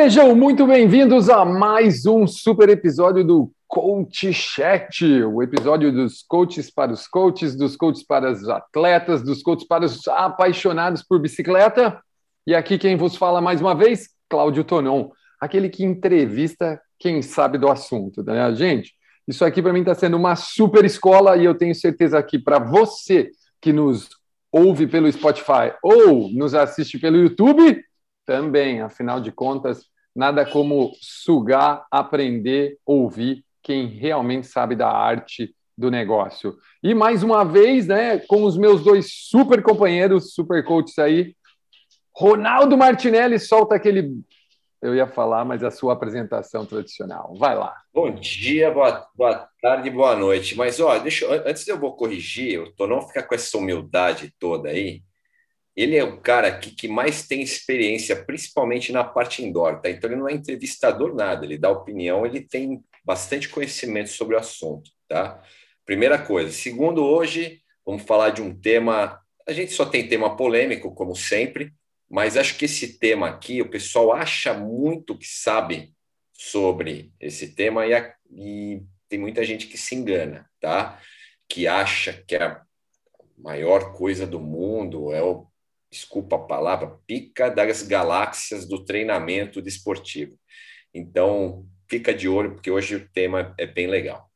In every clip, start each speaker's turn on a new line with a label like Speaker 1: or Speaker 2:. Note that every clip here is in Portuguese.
Speaker 1: Sejam muito bem-vindos a mais um super episódio do Coach Chat, o episódio dos coaches para os coaches, dos coaches para os atletas, dos coaches para os apaixonados por bicicleta. E aqui quem vos fala mais uma vez, Cláudio Tonon, aquele que entrevista quem sabe do assunto, né? Gente, isso aqui para mim está sendo uma super escola e eu tenho certeza que para você que nos ouve pelo Spotify ou nos assiste pelo YouTube, também, afinal de contas, nada como sugar, aprender, ouvir quem realmente sabe da arte do negócio. E mais uma vez, né, com os meus dois super companheiros, super coaches aí, Ronaldo Martinelli solta aquele eu ia falar, mas a sua apresentação tradicional. Vai lá.
Speaker 2: Bom dia, boa, boa tarde, boa noite. Mas, ó, deixa, antes eu vou corrigir, o Tonão ficar com essa humildade toda aí ele é o cara que, que mais tem experiência, principalmente na parte indoor, tá? Então ele não é entrevistador nada, ele dá opinião, ele tem bastante conhecimento sobre o assunto, tá? Primeira coisa. Segundo, hoje vamos falar de um tema. A gente só tem tema polêmico, como sempre, mas acho que esse tema aqui, o pessoal acha muito que sabe sobre esse tema e, a, e tem muita gente que se engana, tá? Que acha que é a maior coisa do mundo, é o desculpa a palavra, pica das galáxias do treinamento desportivo. Então, fica de olho, porque hoje o tema é bem legal.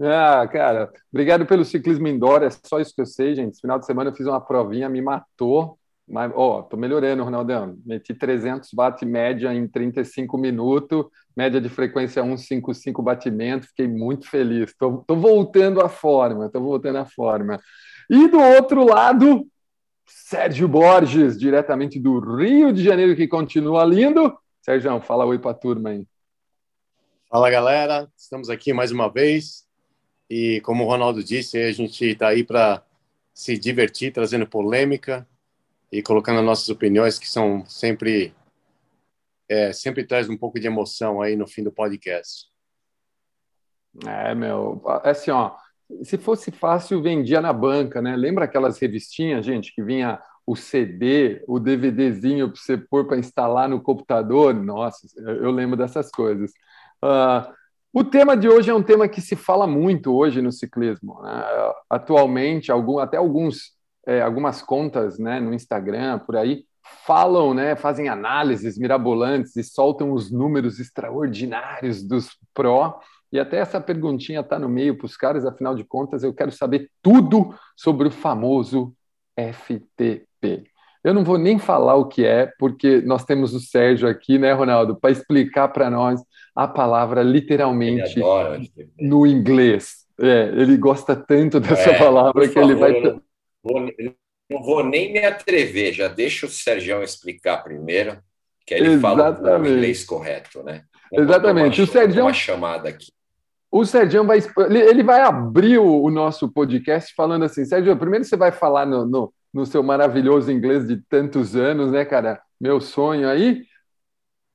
Speaker 1: Ah, cara, obrigado pelo ciclismo indoor, é só isso que eu sei, gente. Esse final de semana eu fiz uma provinha, me matou, mas, ó, oh, tô melhorando, Ronaldão. Meti 300 watt média em 35 minutos, média de frequência 155 batimento, fiquei muito feliz. Tô, tô voltando à forma, tô voltando à forma. E do outro lado, Sérgio Borges, diretamente do Rio de Janeiro, que continua lindo. Sérgio, fala oi para a turma aí.
Speaker 3: Fala, galera. Estamos aqui mais uma vez. E como o Ronaldo disse, a gente está aí para se divertir, trazendo polêmica e colocando nossas opiniões, que são sempre é, sempre traz um pouco de emoção aí no fim do podcast.
Speaker 1: É, meu, é assim, ó, se fosse fácil, vendia na banca, né? Lembra aquelas revistinhas, gente, que vinha o CD, o DVDzinho para você pôr para instalar no computador? Nossa, eu lembro dessas coisas. Uh, o tema de hoje é um tema que se fala muito hoje no ciclismo. Né? Atualmente, algum, até alguns, é, algumas contas né, no Instagram, por aí, falam, né, fazem análises mirabolantes e soltam os números extraordinários dos pró e até essa perguntinha está no meio para os caras, afinal de contas, eu quero saber tudo sobre o famoso FTP. Eu não vou nem falar o que é, porque nós temos o Sérgio aqui, né, Ronaldo, para explicar para nós a palavra literalmente no inglês. É, ele gosta tanto dessa é, palavra que favor, ele vai.
Speaker 2: Não vou, não vou nem me atrever, já deixa o Sérgio explicar primeiro, que aí ele Exatamente. fala o inglês correto, né?
Speaker 1: Exatamente.
Speaker 2: Uma,
Speaker 1: o Sérgio.
Speaker 2: Uma chamada aqui.
Speaker 1: O Sérgio vai, ele vai abrir o, nosso podcast falando assim, Sérgio, primeiro você vai falar no, no, no, seu maravilhoso inglês de tantos anos, né, cara? Meu sonho aí.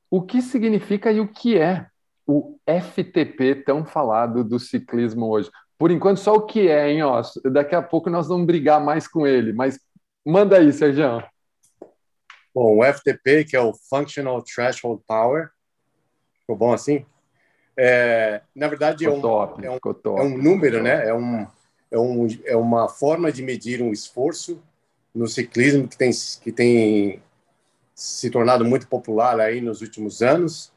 Speaker 1: O que significa e o que é o FTP tão falado do ciclismo hoje? Por enquanto, só o que é, hein? Ó, daqui a pouco nós vamos brigar mais com ele, mas manda aí, Sérgio.
Speaker 3: Bom, o FTP, que é o Functional Threshold Power, ficou bom assim? É, na verdade, é um, top, é, um, é um, número, né? É, um, é, um, é uma forma de medir um esforço no ciclismo que tem, que tem se tornado muito popular aí nos últimos anos.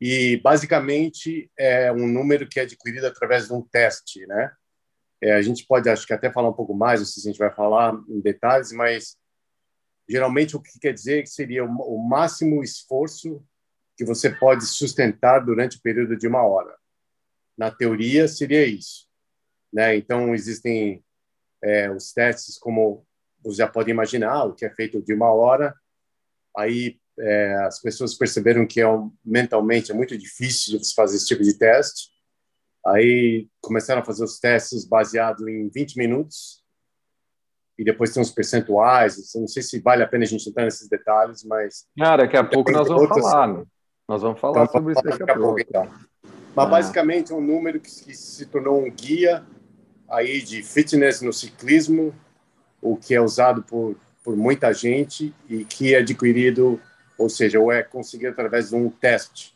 Speaker 3: E, basicamente, é um número que é adquirido através de um teste, né? É, a gente pode, acho que até falar um pouco mais, não sei se a gente vai falar em detalhes, mas geralmente o que quer dizer que seria o máximo esforço que você pode sustentar durante o período de uma hora. Na teoria, seria isso. Né? Então, existem é, os testes, como você já pode imaginar, o que é feito de uma hora. Aí é, as pessoas perceberam que é mentalmente é muito difícil de fazer esse tipo de teste. Aí começaram a fazer os testes baseados em 20 minutos. E depois tem os percentuais. Não sei se vale a pena a gente entrar nesses detalhes, mas.
Speaker 1: Cara, daqui a pouco nós vamos outras, falar. Né? Nós vamos falar então, sobre isso daqui a pouco. Então.
Speaker 3: Mas ah. basicamente é um número que, que se tornou um guia aí de fitness no ciclismo, o que é usado por, por muita gente e que é adquirido ou seja, ou é conseguir através de um teste,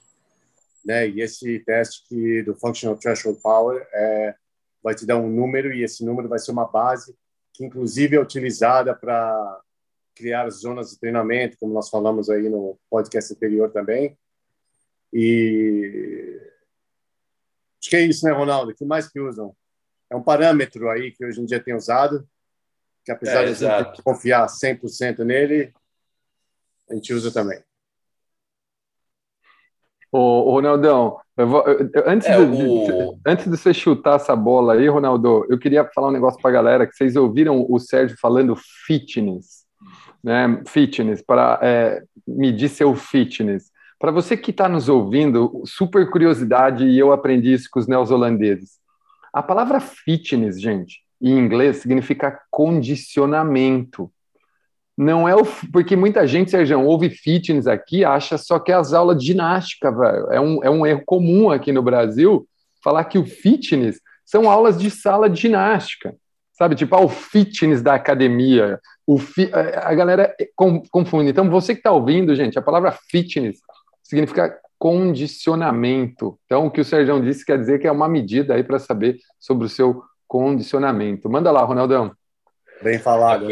Speaker 3: né? E esse teste que, do Functional Threshold Power é, vai te dar um número e esse número vai ser uma base que, inclusive, é utilizada para criar zonas de treinamento, como nós falamos aí no podcast anterior também. E acho que é isso, né, Ronaldo? O que mais que usam? É um parâmetro aí que hoje em dia tem usado, que apesar é, de a confiar 100% nele, a gente usa também.
Speaker 1: Ô, Ronaldão, vou, antes, é, de, o... antes de você chutar essa bola aí, Ronaldo, eu queria falar um negócio para a galera, que vocês ouviram o Sérgio falando fitness, né? Fitness, para é, medir seu fitness. Para você que está nos ouvindo, super curiosidade, e eu aprendi isso com os neozelandeses. A palavra fitness, gente, em inglês, significa condicionamento. Não é o. Porque muita gente, Sérgio, ouve fitness aqui, acha só que é as aulas de ginástica, velho. É um, é um erro comum aqui no Brasil falar que o fitness são aulas de sala de ginástica. Sabe, tipo, ah, o fitness da academia. O fi... A galera confunde. Então, você que está ouvindo, gente, a palavra fitness significa condicionamento. Então, o que o Sérgio disse quer dizer que é uma medida aí para saber sobre o seu condicionamento. Manda lá, Ronaldão.
Speaker 3: Bem falado,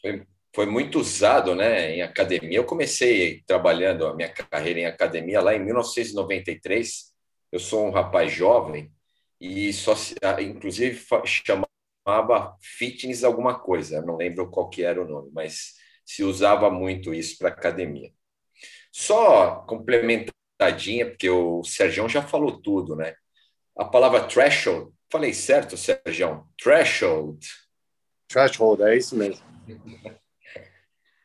Speaker 2: foi, foi, muito usado né, em academia. Eu comecei trabalhando a minha carreira em academia lá em 1993. Eu sou um rapaz jovem e só inclusive chamava fitness alguma coisa, não lembro qual que era o nome, mas se usava muito isso para academia. Só complementadinha, porque o Sérgio já falou tudo, né? A palavra threshold, falei certo, Sérgio? Threshold.
Speaker 3: Threshold, é isso mesmo.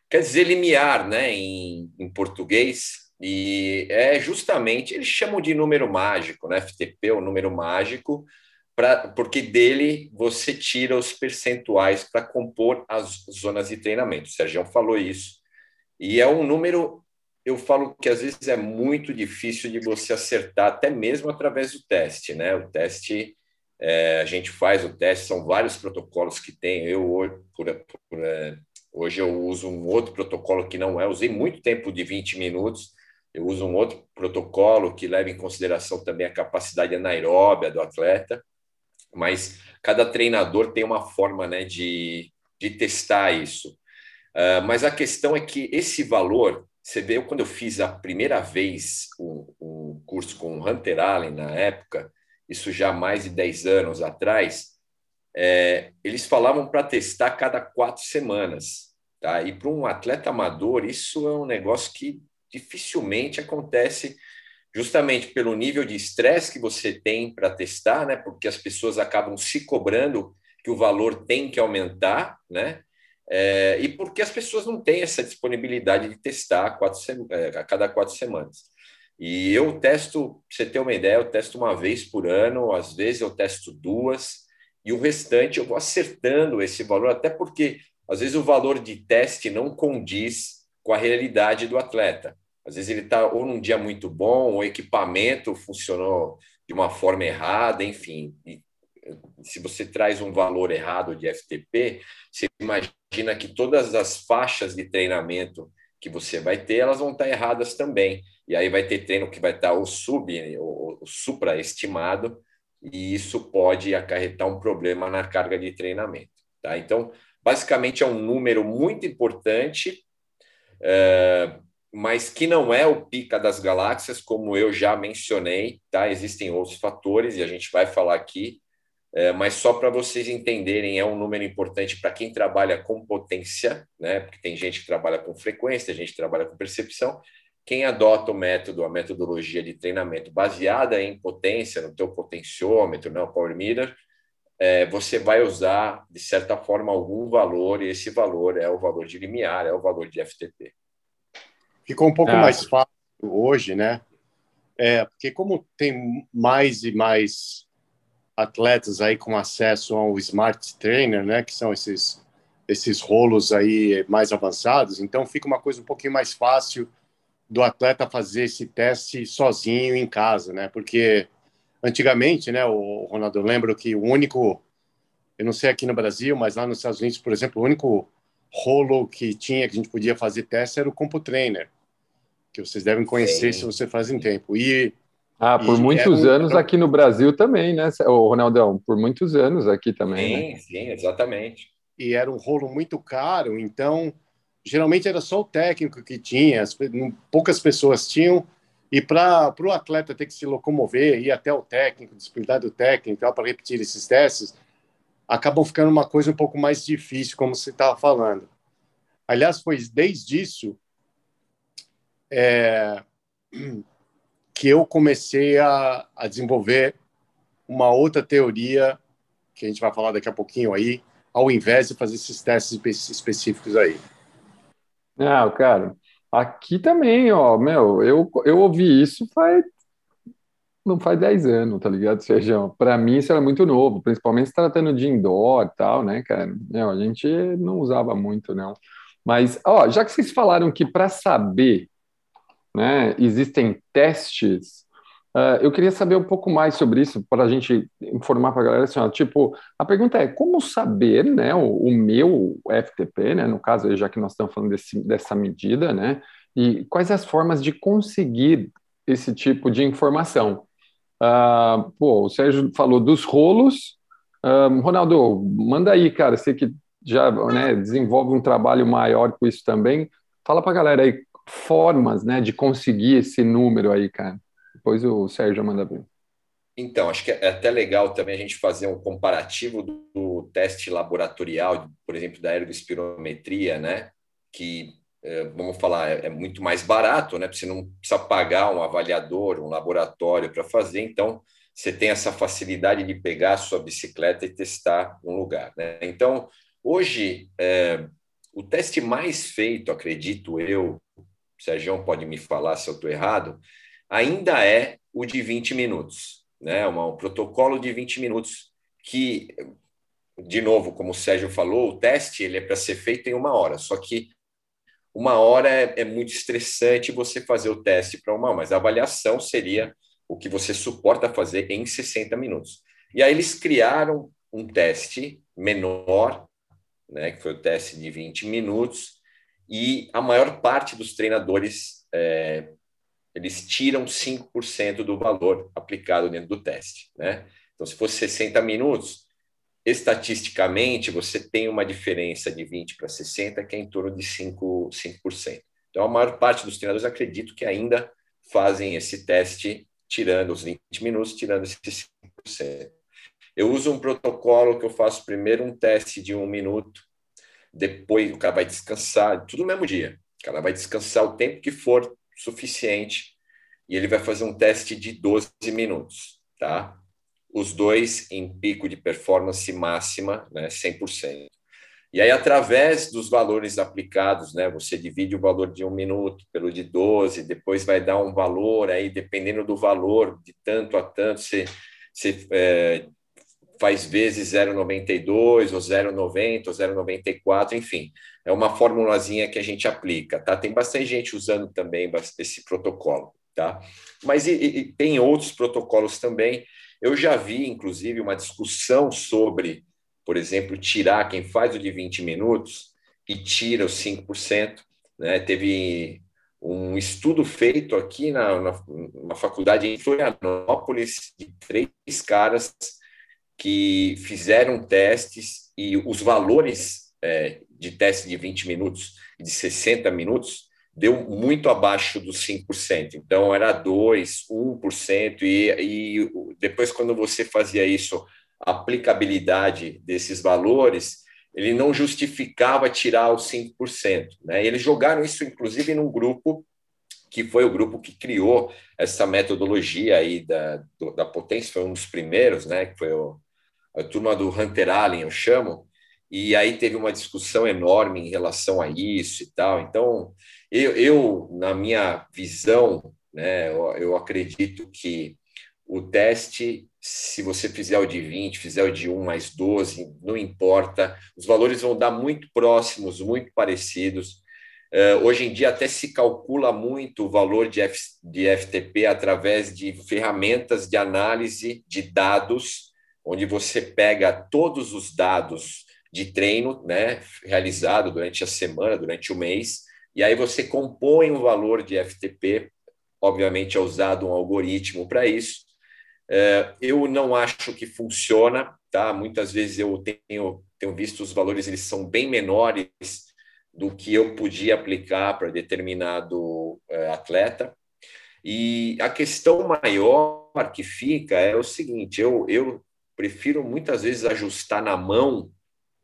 Speaker 2: Quer dizer limiar, né, em, em português, e é justamente, eles chamam de número mágico, né, FTP, o número mágico, pra, porque dele você tira os percentuais para compor as zonas de treinamento. O Sérgio falou isso. E é um número eu falo que às vezes é muito difícil de você acertar, até mesmo através do teste, né? O teste, é, a gente faz o teste, são vários protocolos que tem. Eu, por, por, é, hoje, eu uso um outro protocolo que não é, usei muito tempo de 20 minutos, eu uso um outro protocolo que leva em consideração também a capacidade anaeróbia do atleta, mas cada treinador tem uma forma né, de, de testar isso. Uh, mas a questão é que esse valor você vê, quando eu fiz a primeira vez um, um curso com o Hunter Allen na época, isso já há mais de 10 anos atrás, é, eles falavam para testar cada quatro semanas. Tá? E para um atleta amador, isso é um negócio que dificilmente acontece justamente pelo nível de estresse que você tem para testar, né? porque as pessoas acabam se cobrando que o valor tem que aumentar, né? É, e porque as pessoas não têm essa disponibilidade de testar quatro, é, a cada quatro semanas. E eu testo, para você ter uma ideia, eu testo uma vez por ano, às vezes eu testo duas, e o restante eu vou acertando esse valor, até porque às vezes o valor de teste não condiz com a realidade do atleta. Às vezes ele está ou num dia muito bom, o equipamento funcionou de uma forma errada, enfim. E se você traz um valor errado de FTP, você imagina que todas as faixas de treinamento que você vai ter, elas vão estar erradas também. E aí vai ter treino que vai estar o sub, o, o supraestimado, e isso pode acarretar um problema na carga de treinamento. Tá? Então, basicamente é um número muito importante, é, mas que não é o pica das galáxias, como eu já mencionei, tá? Existem outros fatores, e a gente vai falar aqui, é, mas só para vocês entenderem, é um número importante para quem trabalha com potência, né? Porque tem gente que trabalha com frequência, tem gente que trabalha com percepção. Quem adota o método, a metodologia de treinamento baseada em potência, no teu potenciômetro, não, né, power meter, é, você vai usar, de certa forma, algum valor, e esse valor é o valor de limiar, é o valor de FTP.
Speaker 3: Ficou um pouco ah. mais fácil hoje, né? É, porque como tem mais e mais atletas aí com acesso ao Smart Trainer, né, que são esses esses rolos aí mais avançados, então fica uma coisa um pouquinho mais fácil do atleta fazer esse teste sozinho em casa, né? Porque antigamente, né, o Ronaldo, eu lembro que o único, eu não sei aqui no Brasil, mas lá nos Estados Unidos, por exemplo, o único rolo que tinha que a gente podia fazer teste era o Compo Trainer. que vocês devem conhecer Sim. se você faz em tempo. E
Speaker 1: ah, por muitos um... anos aqui no Brasil também, né, o Ronaldão? Por muitos anos aqui também.
Speaker 2: Sim,
Speaker 1: né?
Speaker 2: sim, exatamente.
Speaker 3: E era um rolo muito caro, então geralmente era só o técnico que tinha, as, poucas pessoas tinham. E para o atleta ter que se locomover, ir até o técnico, disciplinar do técnico para repetir esses testes, acabam ficando uma coisa um pouco mais difícil, como você estava falando. Aliás, foi desde isso é, que eu comecei a, a desenvolver uma outra teoria, que a gente vai falar daqui a pouquinho aí, ao invés de fazer esses testes específicos aí.
Speaker 1: Ah, cara, aqui também, ó, meu, eu, eu ouvi isso faz não faz 10 anos, tá ligado, Sérgio? Para mim isso era muito novo, principalmente se tratando de indoor e tal, né, cara? Meu, a gente não usava muito, não. Mas, ó, já que vocês falaram que para saber, né, existem testes, uh, eu queria saber um pouco mais sobre isso para a gente informar para a galera assim, ó, tipo, a pergunta é como saber, né, o, o, meu FTP, né, no caso, já que nós estamos falando desse, dessa medida, né, e quais as formas de conseguir esse tipo de informação? Uh, pô, o Sérgio falou dos rolos. Uh, Ronaldo, manda aí, cara, você que já né, desenvolve um trabalho maior com isso também. Fala para a galera aí formas né, de conseguir esse número aí, cara. Depois o Sérgio manda ver.
Speaker 2: Então, acho que é até legal também a gente fazer um comparativo do teste laboratorial, por exemplo, da aeroespirometria, né? Que é, vamos falar, é, é, muito mais barato, né? Você não precisa pagar um avaliador, um laboratório para fazer, então você tem essa facilidade de pegar a sua bicicleta e testar um lugar, né? Então, hoje, é, o teste mais feito, acredito eu, Sérgio pode me falar se eu estou errado, ainda é o de 20 minutos, né? um protocolo de 20 minutos que, de novo, como o Sérgio falou, o teste ele é para ser feito em uma hora, só que uma hora é, é muito estressante você fazer o teste para uma, mas a avaliação seria o que você suporta fazer em 60 minutos. E aí eles criaram um teste menor, né, que foi o teste de 20 minutos, e a maior parte dos treinadores é, eles tiram 5% do valor aplicado dentro do teste. Né? Então, se fosse 60 minutos, estatisticamente, você tem uma diferença de 20 para 60, que é em torno de 5%. 5%. Então, a maior parte dos treinadores acredito que ainda fazem esse teste, tirando os 20 minutos, tirando esses 5%. Eu uso um protocolo que eu faço primeiro um teste de um minuto, depois o cara vai descansar, tudo no mesmo dia. O cara vai descansar o tempo que for suficiente e ele vai fazer um teste de 12 minutos, tá? os dois em pico de performance máxima, né, 100%. E aí, através dos valores aplicados, né, você divide o valor de um minuto pelo de 12, depois vai dar um valor, aí dependendo do valor, de tanto a tanto, você, você é, faz vezes 0,92 ou 0,90 ou 0,94, enfim, é uma formulazinha que a gente aplica, tá? Tem bastante gente usando também esse protocolo, tá? Mas e, e tem outros protocolos também, eu já vi, inclusive, uma discussão sobre, por exemplo, tirar quem faz o de 20 minutos e tira os 5%. Né? Teve um estudo feito aqui na, na, na faculdade em Florianópolis de três caras que fizeram testes e os valores é, de teste de 20 minutos e de 60 minutos deu muito abaixo dos 5%. Então, era 2%, 1%, e, e depois, quando você fazia isso, a aplicabilidade desses valores, ele não justificava tirar os 5%. Né? eles jogaram isso, inclusive, num grupo que foi o grupo que criou essa metodologia aí da, do, da potência, foi um dos primeiros, né? que foi o, a turma do Hunter Allen, eu chamo, e aí teve uma discussão enorme em relação a isso e tal. Então, eu, eu na minha visão, né, eu, eu, acredito que o teste, se você fizer o de 20, fizer o de 1 mais 12, não importa, os valores vão dar muito próximos, muito parecidos. Uh, hoje em dia, até se calcula muito o valor de, F, de FTP através de ferramentas de análise de dados, onde você pega todos os dados de treino né, realizado durante a semana, durante o mês, e aí você compõe um valor de FTP, obviamente é usado um algoritmo para isso. É, eu não acho que funciona, tá? Muitas vezes eu tenho, tenho visto os valores, eles são bem menores do que eu podia aplicar para determinado é, atleta. E a questão maior que fica é o seguinte: eu, eu prefiro muitas vezes ajustar na mão,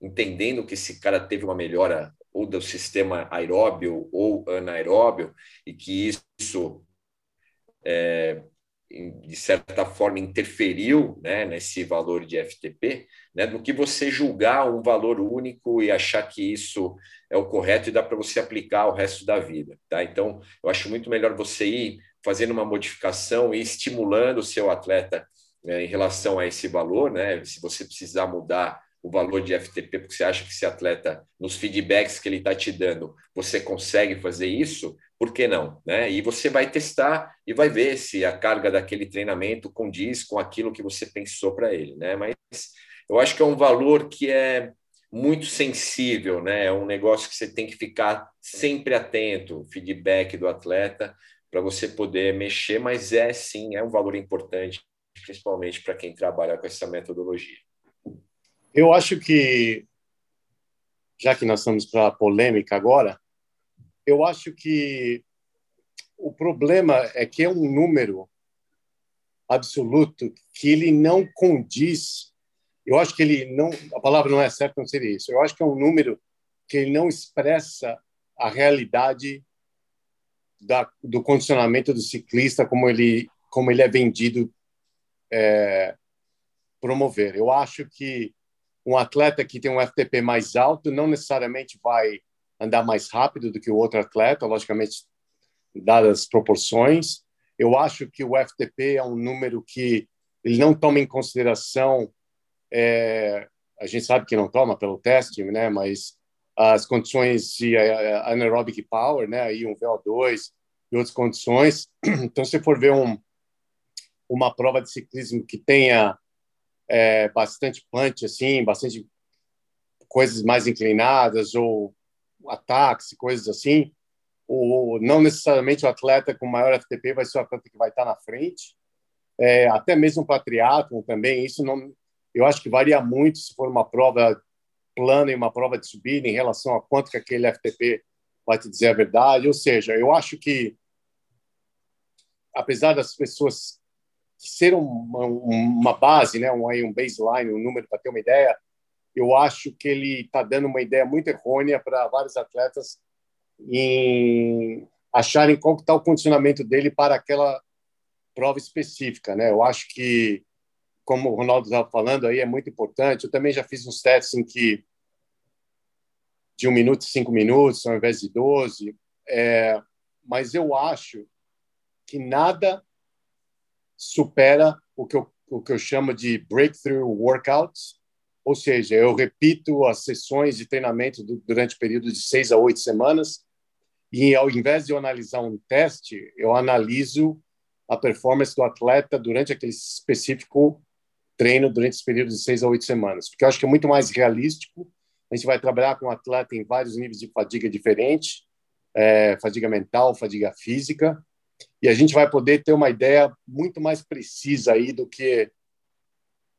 Speaker 2: entendendo que esse cara teve uma melhora ou do sistema aeróbio ou anaeróbio, e que isso, é, de certa forma, interferiu né, nesse valor de FTP, né, do que você julgar um valor único e achar que isso é o correto e dá para você aplicar o resto da vida. Tá? Então, eu acho muito melhor você ir fazendo uma modificação e estimulando o seu atleta né, em relação a esse valor, né? Se você precisar mudar o valor de FTP, porque você acha que esse atleta, nos feedbacks que ele está te dando, você consegue fazer isso, por que não? Né? E você vai testar e vai ver se a carga daquele treinamento condiz com aquilo que você pensou para ele. Né? Mas eu acho que é um valor que é muito sensível, né? é um negócio que você tem que ficar sempre atento, feedback do atleta, para você poder mexer, mas é sim, é um valor importante, principalmente para quem trabalha com essa metodologia.
Speaker 3: Eu acho que, já que nós estamos para a polêmica agora, eu acho que o problema é que é um número absoluto que ele não condiz. Eu acho que ele não, a palavra não é certa, não seria isso. Eu acho que é um número que ele não expressa a realidade da, do condicionamento do ciclista como ele como ele é vendido é, promover. Eu acho que um atleta que tem um FTP mais alto não necessariamente vai andar mais rápido do que o outro atleta, logicamente, dadas as proporções. Eu acho que o FTP é um número que ele não toma em consideração, é, a gente sabe que não toma pelo teste, né, mas as condições de anaerobic power, né, aí um VO2 e outras condições. Então, se for ver um, uma prova de ciclismo que tenha é, bastante punch, assim, bastante coisas mais inclinadas ou ataques, coisas assim. Ou não necessariamente o atleta com maior FTP vai ser o atleta que vai estar na frente. É, até mesmo para triatlon também, isso não, eu acho que varia muito se for uma prova plana e uma prova de subida em relação a quanto que aquele FTP vai te dizer a verdade. Ou seja, eu acho que apesar das pessoas ser uma, uma base, né, um, um baseline, um número para ter uma ideia, eu acho que ele está dando uma ideia muito errônea para vários atletas em acharem qual está o condicionamento dele para aquela prova específica, né? Eu acho que, como o Ronaldo estava falando aí, é muito importante. Eu também já fiz uns testes em que de um minuto cinco minutos, ao invés de doze, é, mas eu acho que nada supera o que eu, o que eu chamo de breakthrough workouts, ou seja, eu repito as sessões de treinamento do, durante período de seis a oito semanas e ao invés de eu analisar um teste, eu analiso a performance do atleta durante aquele específico treino durante esse período de seis a oito semanas, porque eu acho que é muito mais realístico. A gente vai trabalhar com o atleta em vários níveis de fadiga diferentes, é, fadiga mental, fadiga física, e a gente vai poder ter uma ideia muito mais precisa aí do que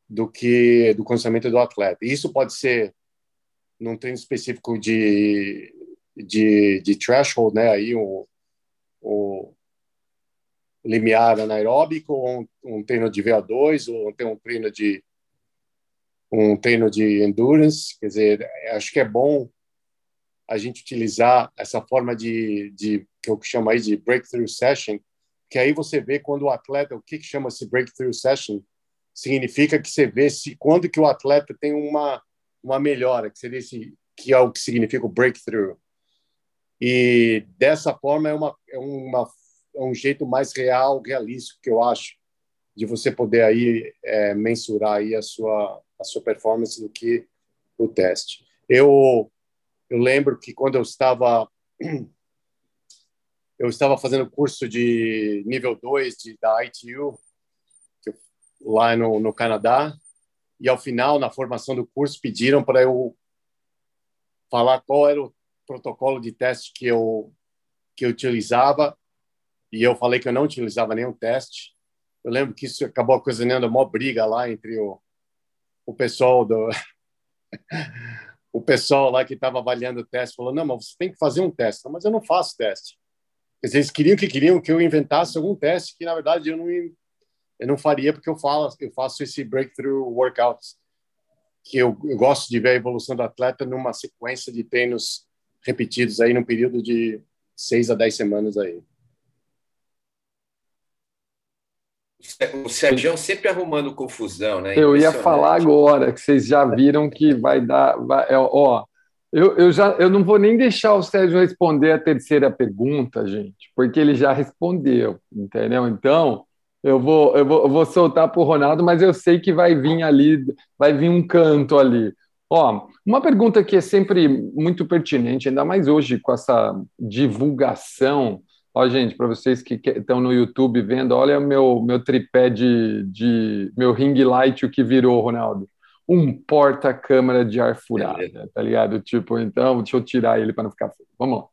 Speaker 3: do que do condicionamento do atleta. E isso pode ser num treino específico de de, de threshold, né? Aí o, o limiar anaeróbico, ou um, um treino de VO2, ou tem um treino de um treino de endurance. Quer dizer, acho que é bom a gente utilizar essa forma de, de que eu chamo aí de breakthrough session, que aí você vê quando o atleta, o que, que chama-se breakthrough session, significa que você vê se quando que o atleta tem uma uma melhora, que seria esse que é o que significa o breakthrough. E dessa forma é uma é uma é um jeito mais real, realístico que eu acho de você poder aí é, mensurar aí a sua a sua performance do que o teste. Eu eu lembro que quando eu estava eu estava fazendo curso de nível 2 de, da ITU, lá no, no Canadá, e ao final, na formação do curso, pediram para eu falar qual era o protocolo de teste que eu que eu utilizava e eu falei que eu não utilizava nenhum teste. Eu lembro que isso acabou ocasionando uma briga lá entre o, o pessoal do o pessoal lá que estava avaliando o teste falou não, mas você tem que fazer um teste. Mas eu não faço teste. Eles queriam que queriam que eu inventasse algum teste que na verdade eu não eu não faria porque eu falo eu faço esse breakthrough workouts que eu, eu gosto de ver a evolução do atleta numa sequência de treinos repetidos aí num período de seis a dez semanas aí.
Speaker 2: O Sérgio sempre arrumando confusão, né?
Speaker 1: Eu ia falar agora que vocês já viram que vai dar. Vai, é, ó, eu, eu, já, eu não vou nem deixar o Sérgio responder a terceira pergunta, gente, porque ele já respondeu, entendeu? Então, eu vou, eu vou, eu vou soltar para o Ronaldo, mas eu sei que vai vir ali, vai vir um canto ali. Ó, uma pergunta que é sempre muito pertinente, ainda mais hoje com essa divulgação Ó, gente, para vocês que estão no YouTube vendo, olha meu, meu tripé de, de meu ring light, o que virou, Ronaldo. Um porta-câmara de ar furada, tá ligado? Tipo, então, deixa eu tirar ele para não ficar feio. Vamos lá.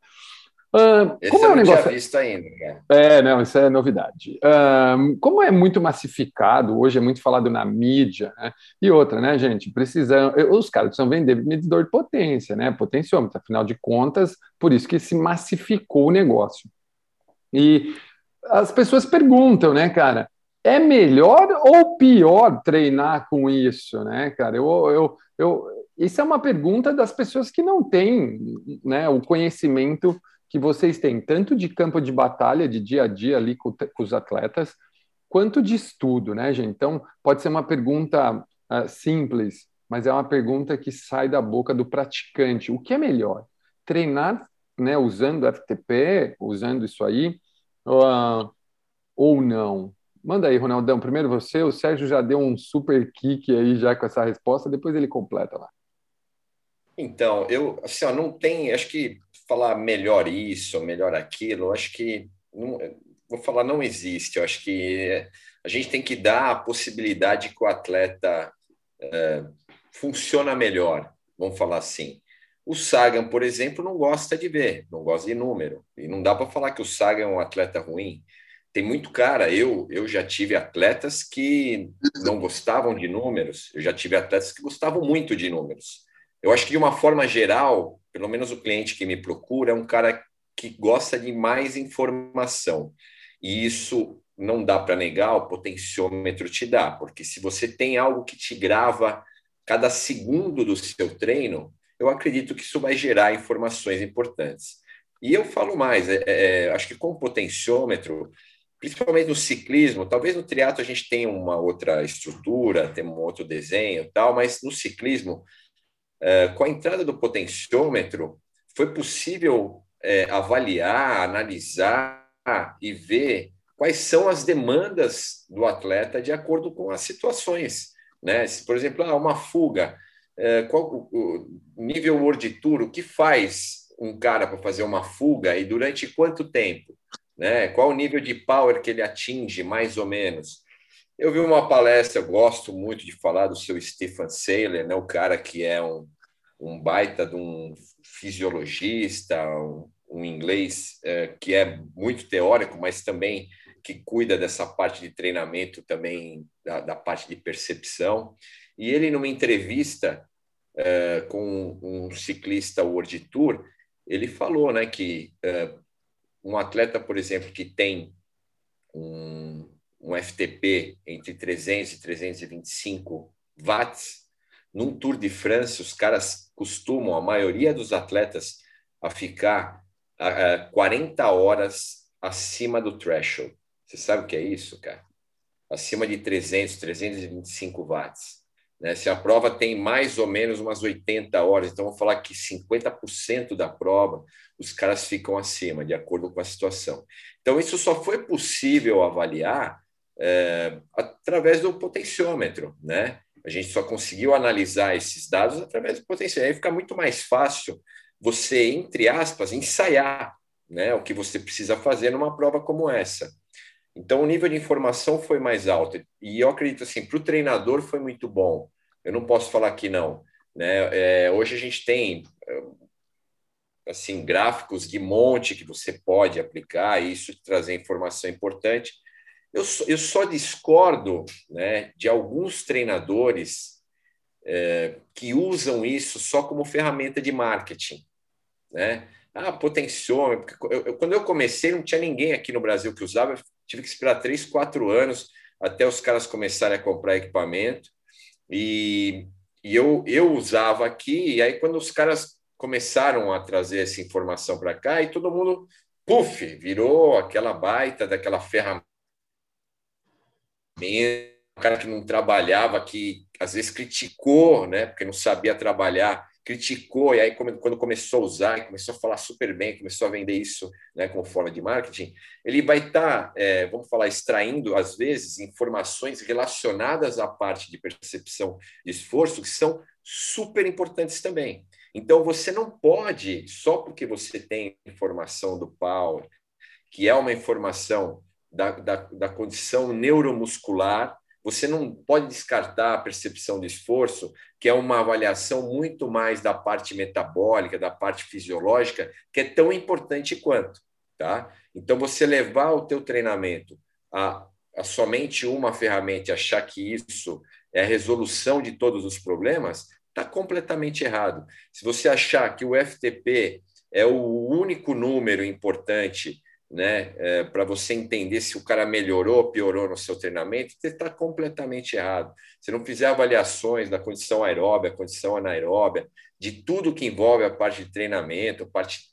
Speaker 2: Uh, como é um negócio... visto ainda, cara.
Speaker 1: É, não, isso é novidade. Uh, como é muito massificado, hoje é muito falado na mídia, né? E outra, né, gente? Precisam, os caras precisam vender medidor de potência, né? Potenciômetro, afinal de contas, por isso que se massificou o negócio. E as pessoas perguntam, né, cara? É melhor ou pior treinar com isso, né, cara? Eu, eu, eu, isso é uma pergunta das pessoas que não têm né, o conhecimento que vocês têm, tanto de campo de batalha, de dia a dia ali com, com os atletas, quanto de estudo, né, gente? Então, pode ser uma pergunta uh, simples, mas é uma pergunta que sai da boca do praticante. O que é melhor? Treinar né, usando FTP, usando isso aí, uh, ou não? Manda aí, Ronaldão. Primeiro você, o Sérgio já deu um super kick aí já com essa resposta, depois ele completa lá.
Speaker 2: Então, eu assim, ó, não tem, acho que falar melhor isso, melhor aquilo, acho que não, vou falar não existe. Eu acho que a gente tem que dar a possibilidade que o atleta é, funciona melhor, vamos falar assim. O Sagan, por exemplo, não gosta de ver, não gosta de número. E não dá para falar que o Sagan é um atleta ruim. Tem muito cara, eu, eu já tive atletas que não gostavam de números, eu já tive atletas que gostavam muito de números. Eu acho que, de uma forma geral, pelo menos o cliente que me procura é um cara que gosta de mais informação. E isso não dá para negar, o potenciômetro te dá, porque se você tem algo que te grava cada segundo do seu treino, eu acredito que isso vai gerar informações importantes. E eu falo mais, é, é, acho que com o potenciômetro, principalmente no ciclismo, talvez no triatlo a gente tenha uma outra estrutura, tem um outro desenho tal, mas no ciclismo, é, com a entrada do potenciômetro, foi possível é, avaliar, analisar e ver quais são as demandas do atleta de acordo com as situações. Né? Se, por exemplo, há uma fuga, é, qual o nível World Tour, o que faz um cara para fazer uma fuga e durante quanto tempo? Né? Qual o nível de power que ele atinge, mais ou menos? Eu vi uma palestra, eu gosto muito de falar do seu Stephen Saylor, né? o cara que é um, um baita de um fisiologista, um, um inglês é, que é muito teórico, mas também que cuida dessa parte de treinamento também, da, da parte de percepção. E ele, numa entrevista, é, com um ciclista World Tour, ele falou né, que é, um atleta, por exemplo, que tem um, um FTP entre 300 e 325 watts, num Tour de France, os caras costumam, a maioria dos atletas, a ficar a, a 40 horas acima do threshold. Você sabe o que é isso, cara? Acima de 300, 325 watts. Né? Se a prova tem mais ou menos umas 80 horas, então vamos falar que 50% da prova os caras ficam acima, de acordo com a situação. Então, isso só foi possível avaliar é, através do potenciômetro. Né? A gente só conseguiu analisar esses dados através do potenciômetro. Aí fica muito mais fácil você, entre aspas, ensaiar né, o que você precisa fazer numa prova como essa. Então, o nível de informação foi mais alto. E eu acredito assim, para o treinador foi muito bom. Eu não posso falar que não. Né? É, hoje a gente tem. assim gráficos de monte que você pode aplicar e isso trazer informação importante. Eu, eu só discordo né, de alguns treinadores é, que usam isso só como ferramenta de marketing. Né? Ah, potenciômetro. Quando eu comecei, não tinha ninguém aqui no Brasil que usava, tive que esperar três, quatro anos até os caras começarem a comprar equipamento. E, e eu, eu usava aqui, e aí quando os caras começaram a trazer essa informação para cá, e todo mundo, puf, virou aquela baita daquela ferramenta o cara que não trabalhava, que às vezes criticou, né, porque não sabia trabalhar, criticou, e aí quando começou a usar, começou a falar super bem, começou a vender isso né, como forma de marketing, ele vai estar, tá, é, vamos falar, extraindo, às vezes, informações relacionadas à parte de percepção de esforço, que são super importantes também. Então, você não pode, só porque você tem informação do Power, que é uma informação da, da, da condição neuromuscular, você não pode descartar a percepção de esforço, que é uma avaliação muito mais da parte metabólica, da parte fisiológica, que é tão importante quanto, tá? Então você levar o teu treinamento a, a somente uma ferramenta e achar que isso é a resolução de todos os problemas, está completamente errado. Se você achar que o FTP é o único número importante né, é, para você entender se o cara melhorou ou piorou no seu treinamento, você está completamente errado. Se não fizer avaliações da condição aeróbia, condição anaeróbia, de tudo que envolve a parte de treinamento, a parte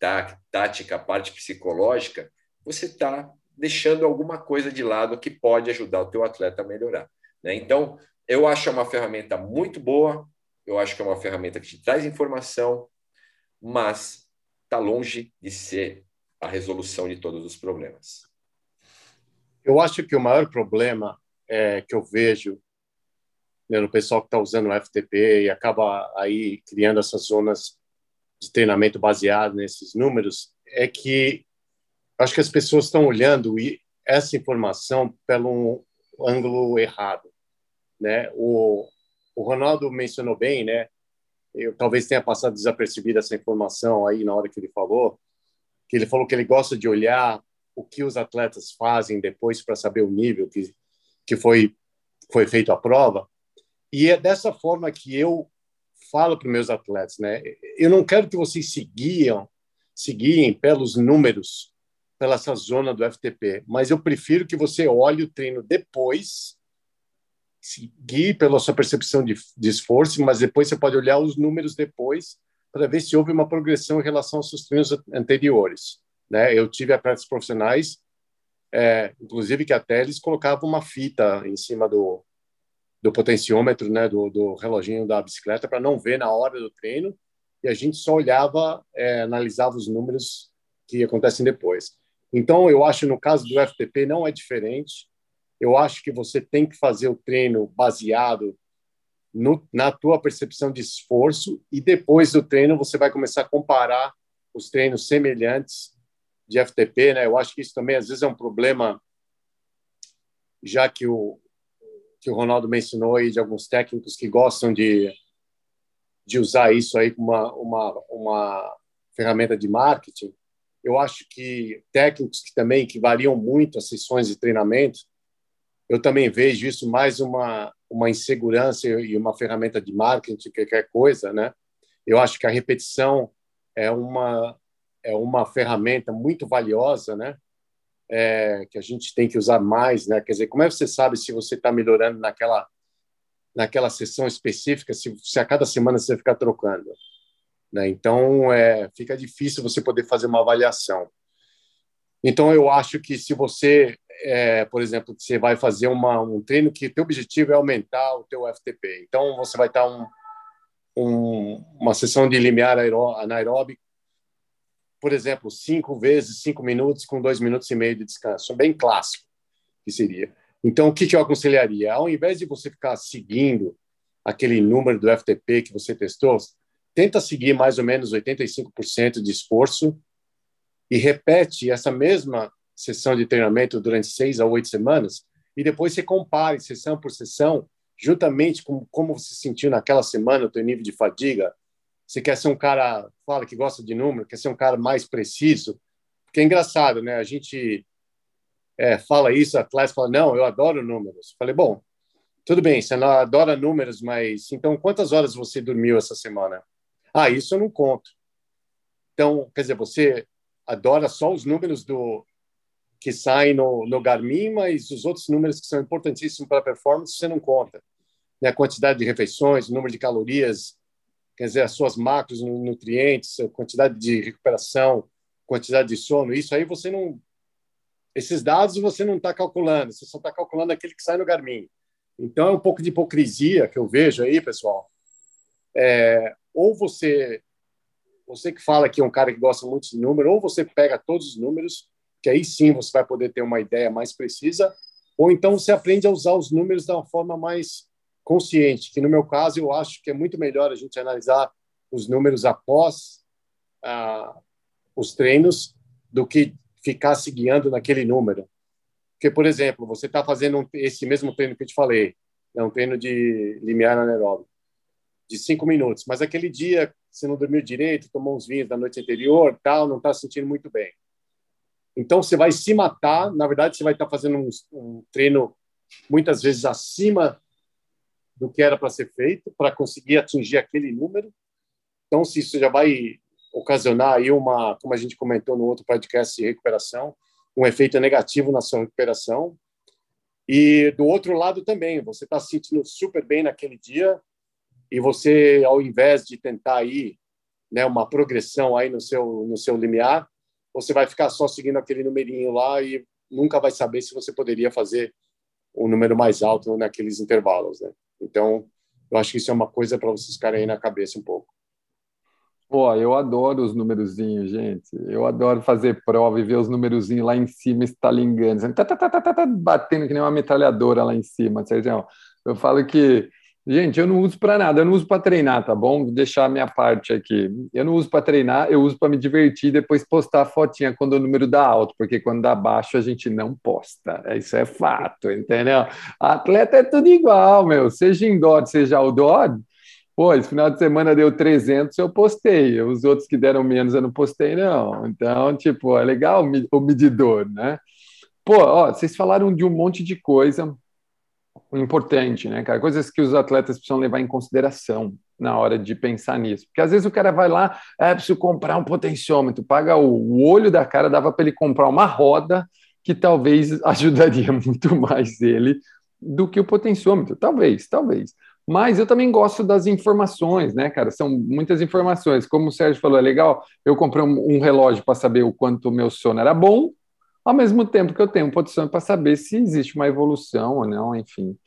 Speaker 2: tática, parte psicológica, você está deixando alguma coisa de lado que pode ajudar o teu atleta a melhorar. Né? Então, eu acho uma ferramenta muito boa, eu acho que é uma ferramenta que te traz informação, mas está longe de ser a resolução de todos os problemas.
Speaker 3: Eu acho que o maior problema é, que eu vejo né, no pessoal que está usando o FTP e acaba aí criando essas zonas de treinamento baseado nesses números é que acho que as pessoas estão olhando essa informação pelo ângulo errado, né? O, o Ronaldo mencionou bem, né? Eu talvez tenha passado desapercebida essa informação aí na hora que ele falou, que ele falou que ele gosta de olhar o que os atletas fazem depois para saber o nível que, que foi, foi feito a prova. E é dessa forma que eu falo para meus atletas, né? Eu não quero que vocês seguiam, seguiem pelos números, pela essa zona do FTP, mas eu prefiro que você olhe o treino depois, seguir pela sua percepção de, de esforço, mas depois você pode olhar os números depois para ver se houve uma progressão em relação aos seus treinos anteriores. Né? Eu tive atletas profissionais, é, inclusive que até eles colocavam uma fita em cima do, do potenciômetro, né, do, do reloginho da bicicleta, para não ver na hora do treino, e a gente só olhava, é, analisava os números que acontecem depois. Então, eu acho no caso do FTP não é diferente. Eu acho que você tem que fazer o treino baseado no, na tua percepção de esforço e depois do treino você vai começar a comparar os treinos semelhantes de FTP, né? Eu acho que isso também às vezes é um problema, já que o que o Ronaldo mencionou aí de alguns técnicos que gostam de de usar isso aí como uma uma uma ferramenta de marketing. Eu acho que técnicos que também que variam muito as sessões de treinamento, eu também vejo isso mais uma uma insegurança e uma ferramenta de marketing, qualquer coisa, né? Eu acho que a repetição é uma é uma ferramenta muito valiosa, né? É, que a gente tem que usar mais, né? Quer dizer, como é que você sabe se você está melhorando naquela naquela sessão específica, se, se a cada semana você ficar trocando, né? Então, é, fica difícil você poder fazer uma avaliação. Então, eu acho que se você é, por exemplo, você vai fazer uma, um treino que teu objetivo é aumentar o teu FTP. Então, você vai estar um, um, uma sessão de limiar anaeróbico, por exemplo, cinco vezes cinco minutos com dois minutos e meio de descanso, bem clássico que seria. Então, o que, que eu aconselharia? Ao invés de você ficar seguindo aquele número do FTP que você testou, tenta seguir mais ou menos 85% de esforço e repete essa mesma sessão de treinamento durante seis a oito semanas e depois você compare sessão por sessão, juntamente com como você sentiu naquela semana, o teu nível de fadiga, você quer ser um cara, fala que gosta de número, quer ser um cara mais preciso, porque é engraçado, né? A gente é, fala isso, a classe fala, não, eu adoro números. Falei, bom, tudo bem, você não adora números, mas então quantas horas você dormiu essa semana? Ah, isso eu não conto. Então, quer dizer, você adora só os números do que saem no, no Garmin, mas os outros números que são importantíssimos para a performance você não conta. Né? A quantidade de refeições, o número de calorias, quer dizer, as suas macros, nutrientes, a quantidade de recuperação, quantidade de sono, isso aí você não. Esses dados você não está calculando, você só está calculando aquele que sai no Garmin. Então é um pouco de hipocrisia que eu vejo aí, pessoal. É, ou você, você que fala que é um cara que gosta muito de número, ou você pega todos os números, que aí sim você vai poder ter uma ideia mais precisa, ou então você aprende a usar os números de uma forma mais consciente, que no meu caso eu acho que é muito melhor a gente analisar os números após ah, os treinos do que ficar se guiando naquele número. Porque, por exemplo, você está fazendo esse mesmo treino que eu te falei, é um treino de limiar anaeróbico, de cinco minutos, mas aquele dia você não dormiu direito, tomou uns vinhos da noite anterior, tal, não está sentindo muito bem. Então você vai se matar, na verdade você vai estar tá fazendo um, um treino muitas vezes acima do que era para ser feito para conseguir atingir aquele número. Então, se isso já vai ocasionar aí uma, como a gente comentou no outro podcast de recuperação, um efeito negativo na sua recuperação. E do outro lado também, você está se sentindo super bem naquele dia e você, ao invés de tentar aí, né, uma progressão aí no seu no seu limiar, você vai ficar só seguindo aquele numerinho lá e nunca vai saber se você poderia fazer um número mais alto naqueles intervalos, né? Então, eu acho que isso é uma coisa para vocês ficarem aí na cabeça um pouco.
Speaker 1: Pô, eu adoro os numerozinhos, gente. Eu adoro fazer prova e ver os numerozinhos lá em cima estalingando, tá, tá, tá, batendo que nem uma metralhadora lá em cima, Sérgio. Eu falo que Gente, eu não uso para nada, eu não uso para treinar, tá bom? Vou deixar a minha parte aqui. Eu não uso para treinar, eu uso para me divertir e depois postar a fotinha quando o número dá alto, porque quando dá baixo a gente não posta. Isso é fato, entendeu? Atleta é tudo igual, meu. Seja indoor, seja outdoor. Pô, esse final de semana deu 300, eu postei. Os outros que deram menos eu não postei, não. Então, tipo, é legal o medidor, né? Pô, ó, vocês falaram de um monte de coisa importante, né, cara? Coisas que os atletas precisam levar em consideração na hora de pensar nisso. Porque às vezes o cara vai lá, é, preciso comprar um potenciômetro, paga o, olho da cara, dava para ele comprar uma roda que talvez ajudaria muito mais ele do que o potenciômetro. Talvez, talvez. Mas eu também gosto das informações, né, cara? São muitas informações. Como o Sérgio falou, é legal. Eu comprei um, um relógio para saber o quanto o meu sono era bom, ao mesmo tempo que eu tenho posição para saber se existe uma evolução ou não, enfim.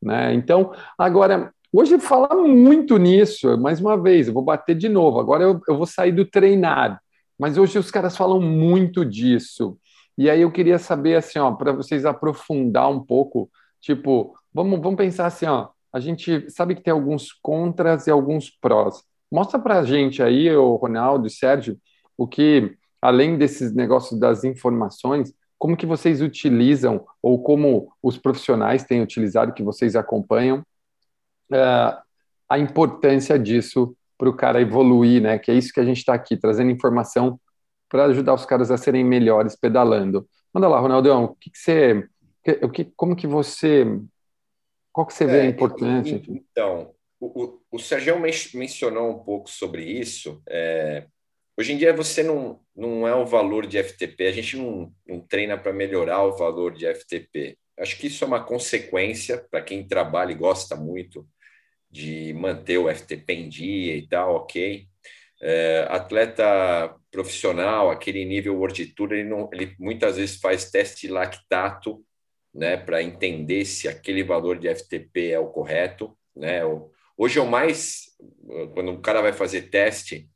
Speaker 1: Né? Então, agora, hoje fala muito nisso, mais uma vez, eu vou bater de novo, agora eu, eu vou sair do treinar, mas hoje os caras falam muito disso. E aí eu queria saber, assim, ó, para vocês aprofundar um pouco, tipo, vamos, vamos pensar assim, ó, a gente sabe que tem alguns contras e alguns prós. Mostra para a gente aí, o Ronaldo e Sérgio, o que além desses negócios das informações, como que vocês utilizam, ou como os profissionais têm utilizado, que vocês acompanham, uh, a importância disso para o cara evoluir, né? Que é isso que a gente está aqui, trazendo informação para ajudar os caras a serem melhores pedalando. Manda lá, Ronaldão, o que, que você, o que, como que você, qual que você vê a é, importância?
Speaker 2: Então, o, o, o Sérgio mencionou um pouco sobre isso. É, Hoje em dia você não, não é o valor de FTP, a gente não, não treina para melhorar o valor de FTP. Acho que isso é uma consequência para quem trabalha e gosta muito de manter o FTP em dia e tal, ok. É, atleta profissional, aquele nível World Tour, ele, não, ele muitas vezes faz teste lactato né, para entender se aquele valor de FTP é o correto. Né? Hoje é o mais, quando o cara vai fazer teste,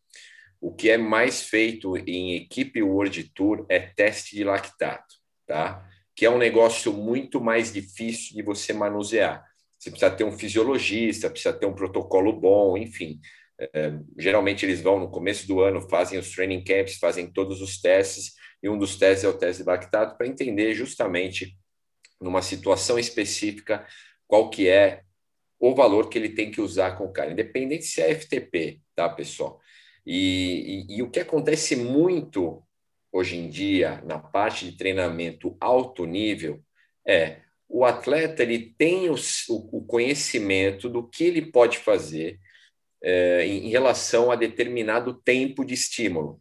Speaker 2: o que é mais feito em equipe World Tour é teste de lactato, tá? Que é um negócio muito mais difícil de você manusear. Você precisa ter um fisiologista, precisa ter um protocolo bom, enfim. É, geralmente eles vão no começo do ano, fazem os training camps, fazem todos os testes, e um dos testes é o teste de lactato para entender justamente numa situação específica qual que é o valor que ele tem que usar com o cara, independente se é FTP, tá, pessoal? E, e, e o que acontece muito hoje em dia na parte de treinamento alto nível é o atleta ele tem o, o conhecimento do que ele pode fazer é, em relação a determinado tempo de estímulo.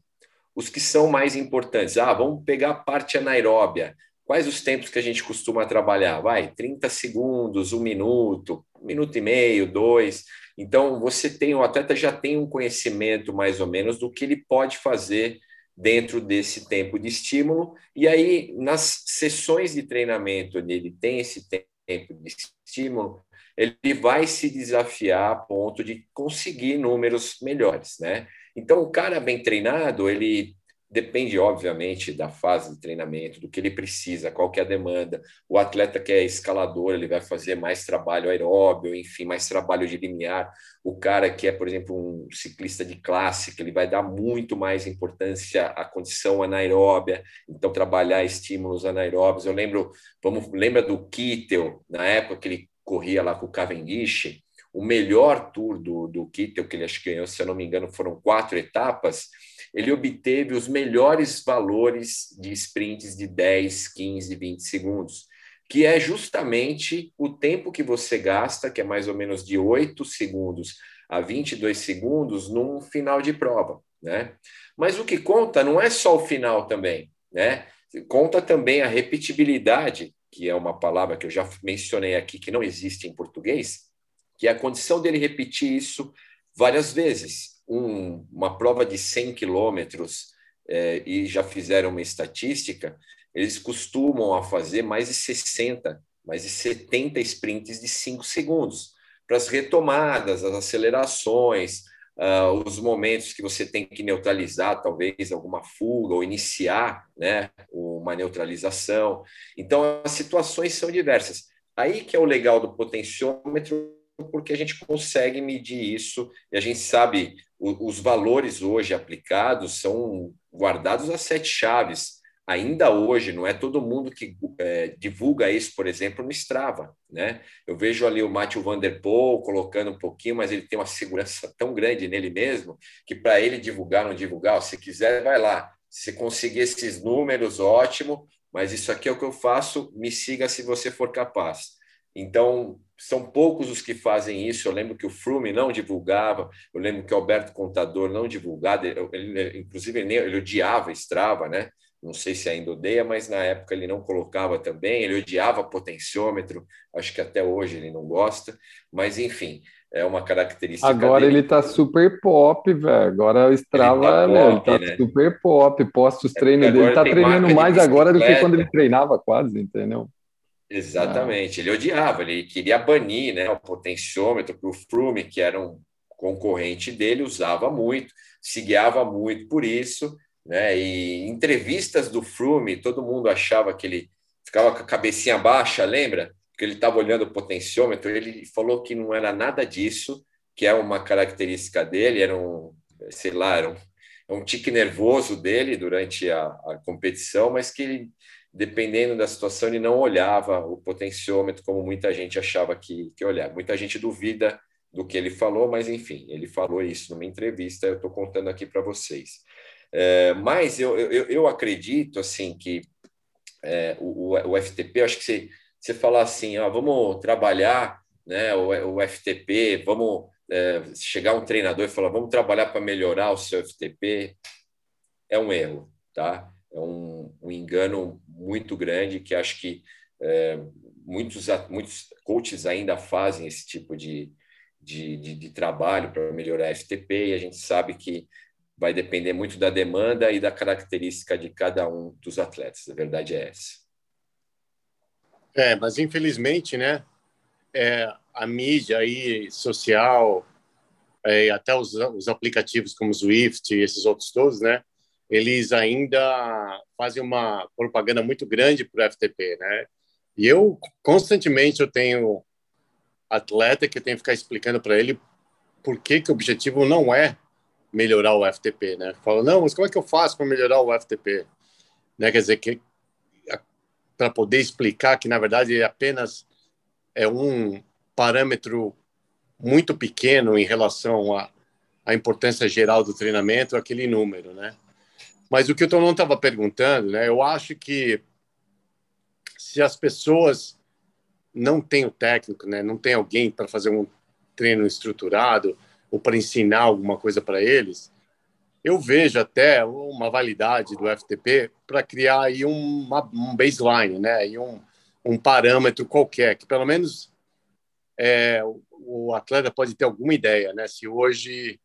Speaker 2: Os que são mais importantes, ah, vamos pegar a parte anaeróbia. Quais os tempos que a gente costuma trabalhar? Vai, 30 segundos, um minuto, um minuto e meio, dois. Então, você tem, o atleta já tem um conhecimento mais ou menos do que ele pode fazer dentro desse tempo de estímulo. E aí, nas sessões de treinamento, onde ele tem esse tempo de estímulo, ele vai se desafiar a ponto de conseguir números melhores, né? Então, o cara bem treinado, ele Depende, obviamente, da fase de treinamento, do que ele precisa, qual que é a demanda. O atleta que é escalador, ele vai fazer mais trabalho aeróbio, enfim, mais trabalho de limiar. O cara que é, por exemplo, um ciclista de clássica, ele vai dar muito mais importância à condição anaeróbia, então trabalhar estímulos anaeróbios. Eu lembro, vamos, lembra do Kittel, na época que ele corria lá com o Cavendish, o melhor tour do, do Kittel, que ele acho que ganhou, se eu não me engano, foram quatro etapas, ele obteve os melhores valores de sprints de 10, 15, 20 segundos, que é justamente o tempo que você gasta, que é mais ou menos de 8 segundos a 22 segundos num final de prova, né? Mas o que conta não é só o final também, né? Conta também a repetibilidade, que é uma palavra que eu já mencionei aqui que não existe em português, que é a condição dele repetir isso várias vezes um, uma prova de 100 quilômetros é, e já fizeram uma estatística, eles costumam a fazer mais de 60, mais de 70 sprints de 5 segundos para as retomadas, as acelerações, uh, os momentos que você tem que neutralizar talvez alguma fuga ou iniciar né, uma neutralização. Então, as situações são diversas. Aí que é o legal do potenciômetro porque a gente consegue medir isso e a gente sabe o, os valores hoje aplicados são guardados a sete chaves. Ainda hoje, não é todo mundo que é, divulga isso, por exemplo, no Strava. Né? Eu vejo ali o Matthew Van Der Poel colocando um pouquinho, mas ele tem uma segurança tão grande nele mesmo que para ele divulgar, não divulgar, se quiser, vai lá. Se conseguir esses números, ótimo, mas isso aqui é o que eu faço, me siga se você for capaz. Então, são poucos os que fazem isso. Eu lembro que o Frume não divulgava, eu lembro que o Alberto Contador não divulgava, ele, ele, inclusive ele, ele odiava Strava, né? Não sei se ainda odeia, mas na época ele não colocava também, ele odiava potenciômetro, acho que até hoje ele não gosta, mas enfim, é uma característica.
Speaker 1: Agora dele. ele tá super pop, velho. Agora o Strava, ele tá, pop, ele tá né? super pop, posta os é treinos dele, ele tá treinando mais agora do que quando ele treinava quase, entendeu?
Speaker 2: Exatamente. Ele odiava, ele queria banir né, o potenciômetro para o Flume, que era um concorrente dele, usava muito, se guiava muito por isso. Né? E entrevistas do Flume, todo mundo achava que ele ficava com a cabecinha baixa, lembra? Que ele estava olhando o potenciômetro, ele falou que não era nada disso, que é uma característica dele, era um, sei lá, era um, um tique nervoso dele durante a, a competição, mas que ele dependendo da situação, ele não olhava o potenciômetro como muita gente achava que, que olhava. Muita gente duvida do que ele falou, mas enfim, ele falou isso numa entrevista, eu estou contando aqui para vocês. É, mas eu, eu, eu, acredito assim que é, o, o, FTP, acho que você, você falar assim, ó, vamos trabalhar né, o, o FTP, vamos é, chegar um treinador e falar, vamos trabalhar para melhorar o seu FTP, é um erro, tá? É um, um engano muito grande que acho que é, muitos, muitos coaches ainda fazem esse tipo de, de, de, de trabalho para melhorar a FTP e a gente sabe que vai depender muito da demanda e da característica de cada um dos atletas. A verdade é essa.
Speaker 3: É, mas infelizmente, né, é, a mídia aí social, é, até os, os aplicativos como Swift e esses outros todos, né, eles ainda fazem uma propaganda muito grande para o FTP, né? E eu constantemente eu tenho atleta que eu tenho que ficar explicando para ele por que que o objetivo não é melhorar o FTP, né? Falo, não, mas como é que eu faço para melhorar o FTP? Né? Quer dizer que para poder explicar que na verdade é apenas é um parâmetro muito pequeno em relação à, à importância geral do treinamento, aquele número, né? Mas o que o Tonon estava perguntando, né? Eu acho que se as pessoas não têm o técnico, né? Não tem alguém para fazer um treino estruturado ou para ensinar alguma coisa para eles, eu vejo até uma validade do FTP para criar aí uma, um baseline, né? E um, um parâmetro qualquer, que pelo menos é, o atleta pode ter alguma ideia, né? Se hoje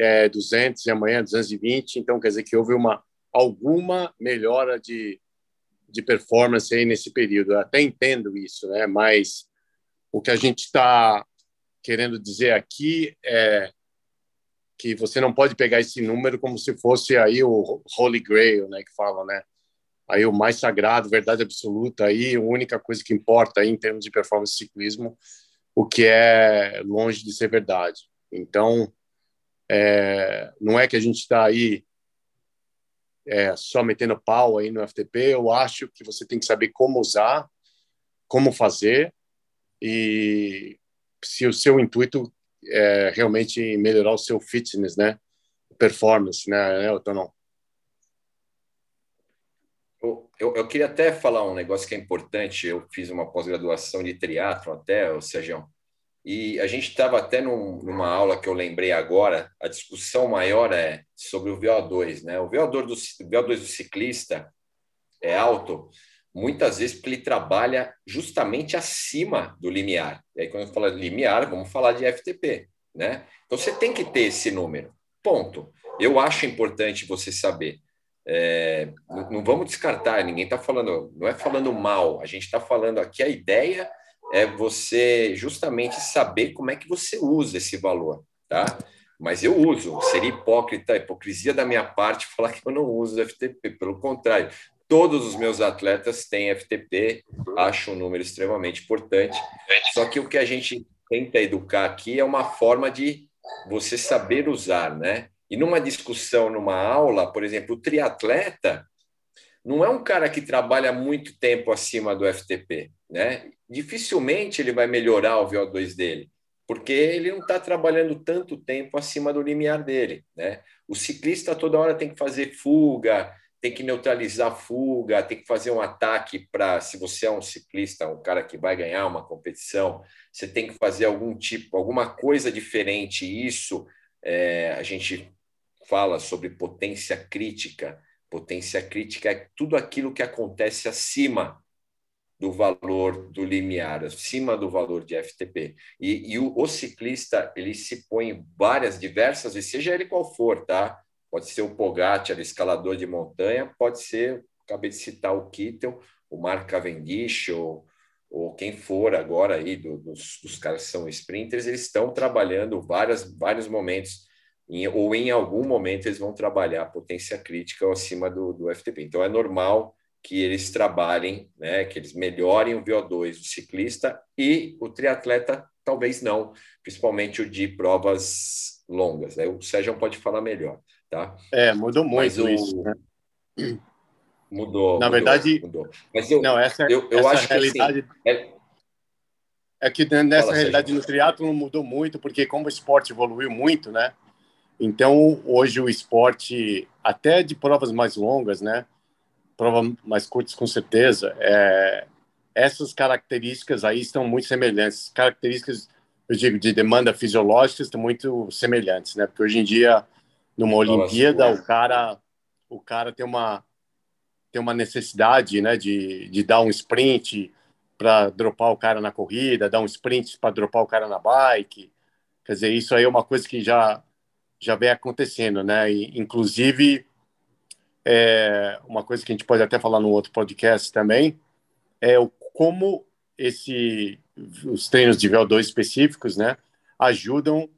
Speaker 3: é 200 e amanhã 220, então quer dizer que houve uma alguma melhora de, de performance aí nesse período. Eu até entendo isso, né? Mas o que a gente está querendo dizer aqui é que você não pode pegar esse número como se fosse aí o Holy Grail, né, que falam, né? Aí o mais sagrado, verdade absoluta, aí a única coisa que importa aí em termos de performance de ciclismo, o que é longe de ser verdade. Então, é, não é que a gente está aí é, só metendo pau aí no FTP. Eu acho que você tem que saber como usar, como fazer e se o seu intuito é, realmente melhorar o seu fitness, né? Performance, né, Elton?
Speaker 2: Eu, eu, eu, queria até falar um negócio que é importante. Eu fiz uma pós-graduação de triatlo até, o Sérgio, e a gente estava até num, numa aula que eu lembrei agora. A discussão maior é sobre o VO2, né? O VO2 do, VO2 do ciclista é alto, muitas vezes porque ele trabalha justamente acima do limiar. E aí, quando eu falo de limiar, vamos falar de FTP, né? Então, você tem que ter esse número. Ponto. Eu acho importante você saber. É, não vamos descartar, ninguém está falando, não é falando mal, a gente está falando aqui a ideia é você justamente saber como é que você usa esse valor, tá? Mas eu uso, seria hipócrita, hipocrisia da minha parte falar que eu não uso FTP, pelo contrário, Todos os meus atletas têm FTP, acho um número extremamente importante. Só que o que a gente tenta educar aqui é uma forma de você saber usar, né? E numa discussão, numa aula, por exemplo, o triatleta não é um cara que trabalha muito tempo acima do FTP, né? Dificilmente ele vai melhorar o VO2 dele, porque ele não está trabalhando tanto tempo acima do limiar dele, né? O ciclista toda hora tem que fazer fuga, tem que neutralizar fuga, tem que fazer um ataque para, se você é um ciclista, um cara que vai ganhar uma competição, você tem que fazer algum tipo, alguma coisa diferente. Isso é, a gente fala sobre potência crítica. Potência crítica é tudo aquilo que acontece acima do valor do limiar, acima do valor de FTP. E, e o, o, ciclista ele se põe várias, diversas vezes, seja ele qual for, tá? pode ser o Pogacar, escalador de montanha, pode ser, acabei de citar o Kittel, o Mark Cavendish, ou, ou quem for agora aí do, dos, dos caras que são sprinters, eles estão trabalhando várias, vários momentos, em, ou em algum momento eles vão trabalhar potência crítica acima do, do FTP. Então é normal que eles trabalhem, né, que eles melhorem o VO2 do ciclista e o triatleta talvez não, principalmente o de provas longas. Aí o Sérgio pode falar melhor. Tá?
Speaker 3: É, mudou muito o... isso. Né?
Speaker 2: Mudou.
Speaker 3: Na
Speaker 2: mudou,
Speaker 3: verdade,
Speaker 2: mudou.
Speaker 3: Mas eu, não, essa, eu, eu essa acho realidade, que assim, é... é... que nessa Fala, realidade no triatlo mudou muito, porque como o esporte evoluiu muito, né? Então, hoje o esporte, até de provas mais longas, né? Provas mais curtas, com certeza, é... essas características aí estão muito semelhantes. Características, eu digo, de demanda fisiológica estão muito semelhantes, né? Porque hoje em dia numa Olimpíada, o cara, o cara tem uma tem uma necessidade, né, de, de dar um sprint para dropar o cara na corrida, dar um sprint para dropar o cara na bike. Quer dizer, isso aí é uma coisa que já já vem acontecendo, né? E, inclusive, é, uma coisa que a gente pode até falar no outro podcast também é o como esse os treinos de VO2 específicos, né, ajudam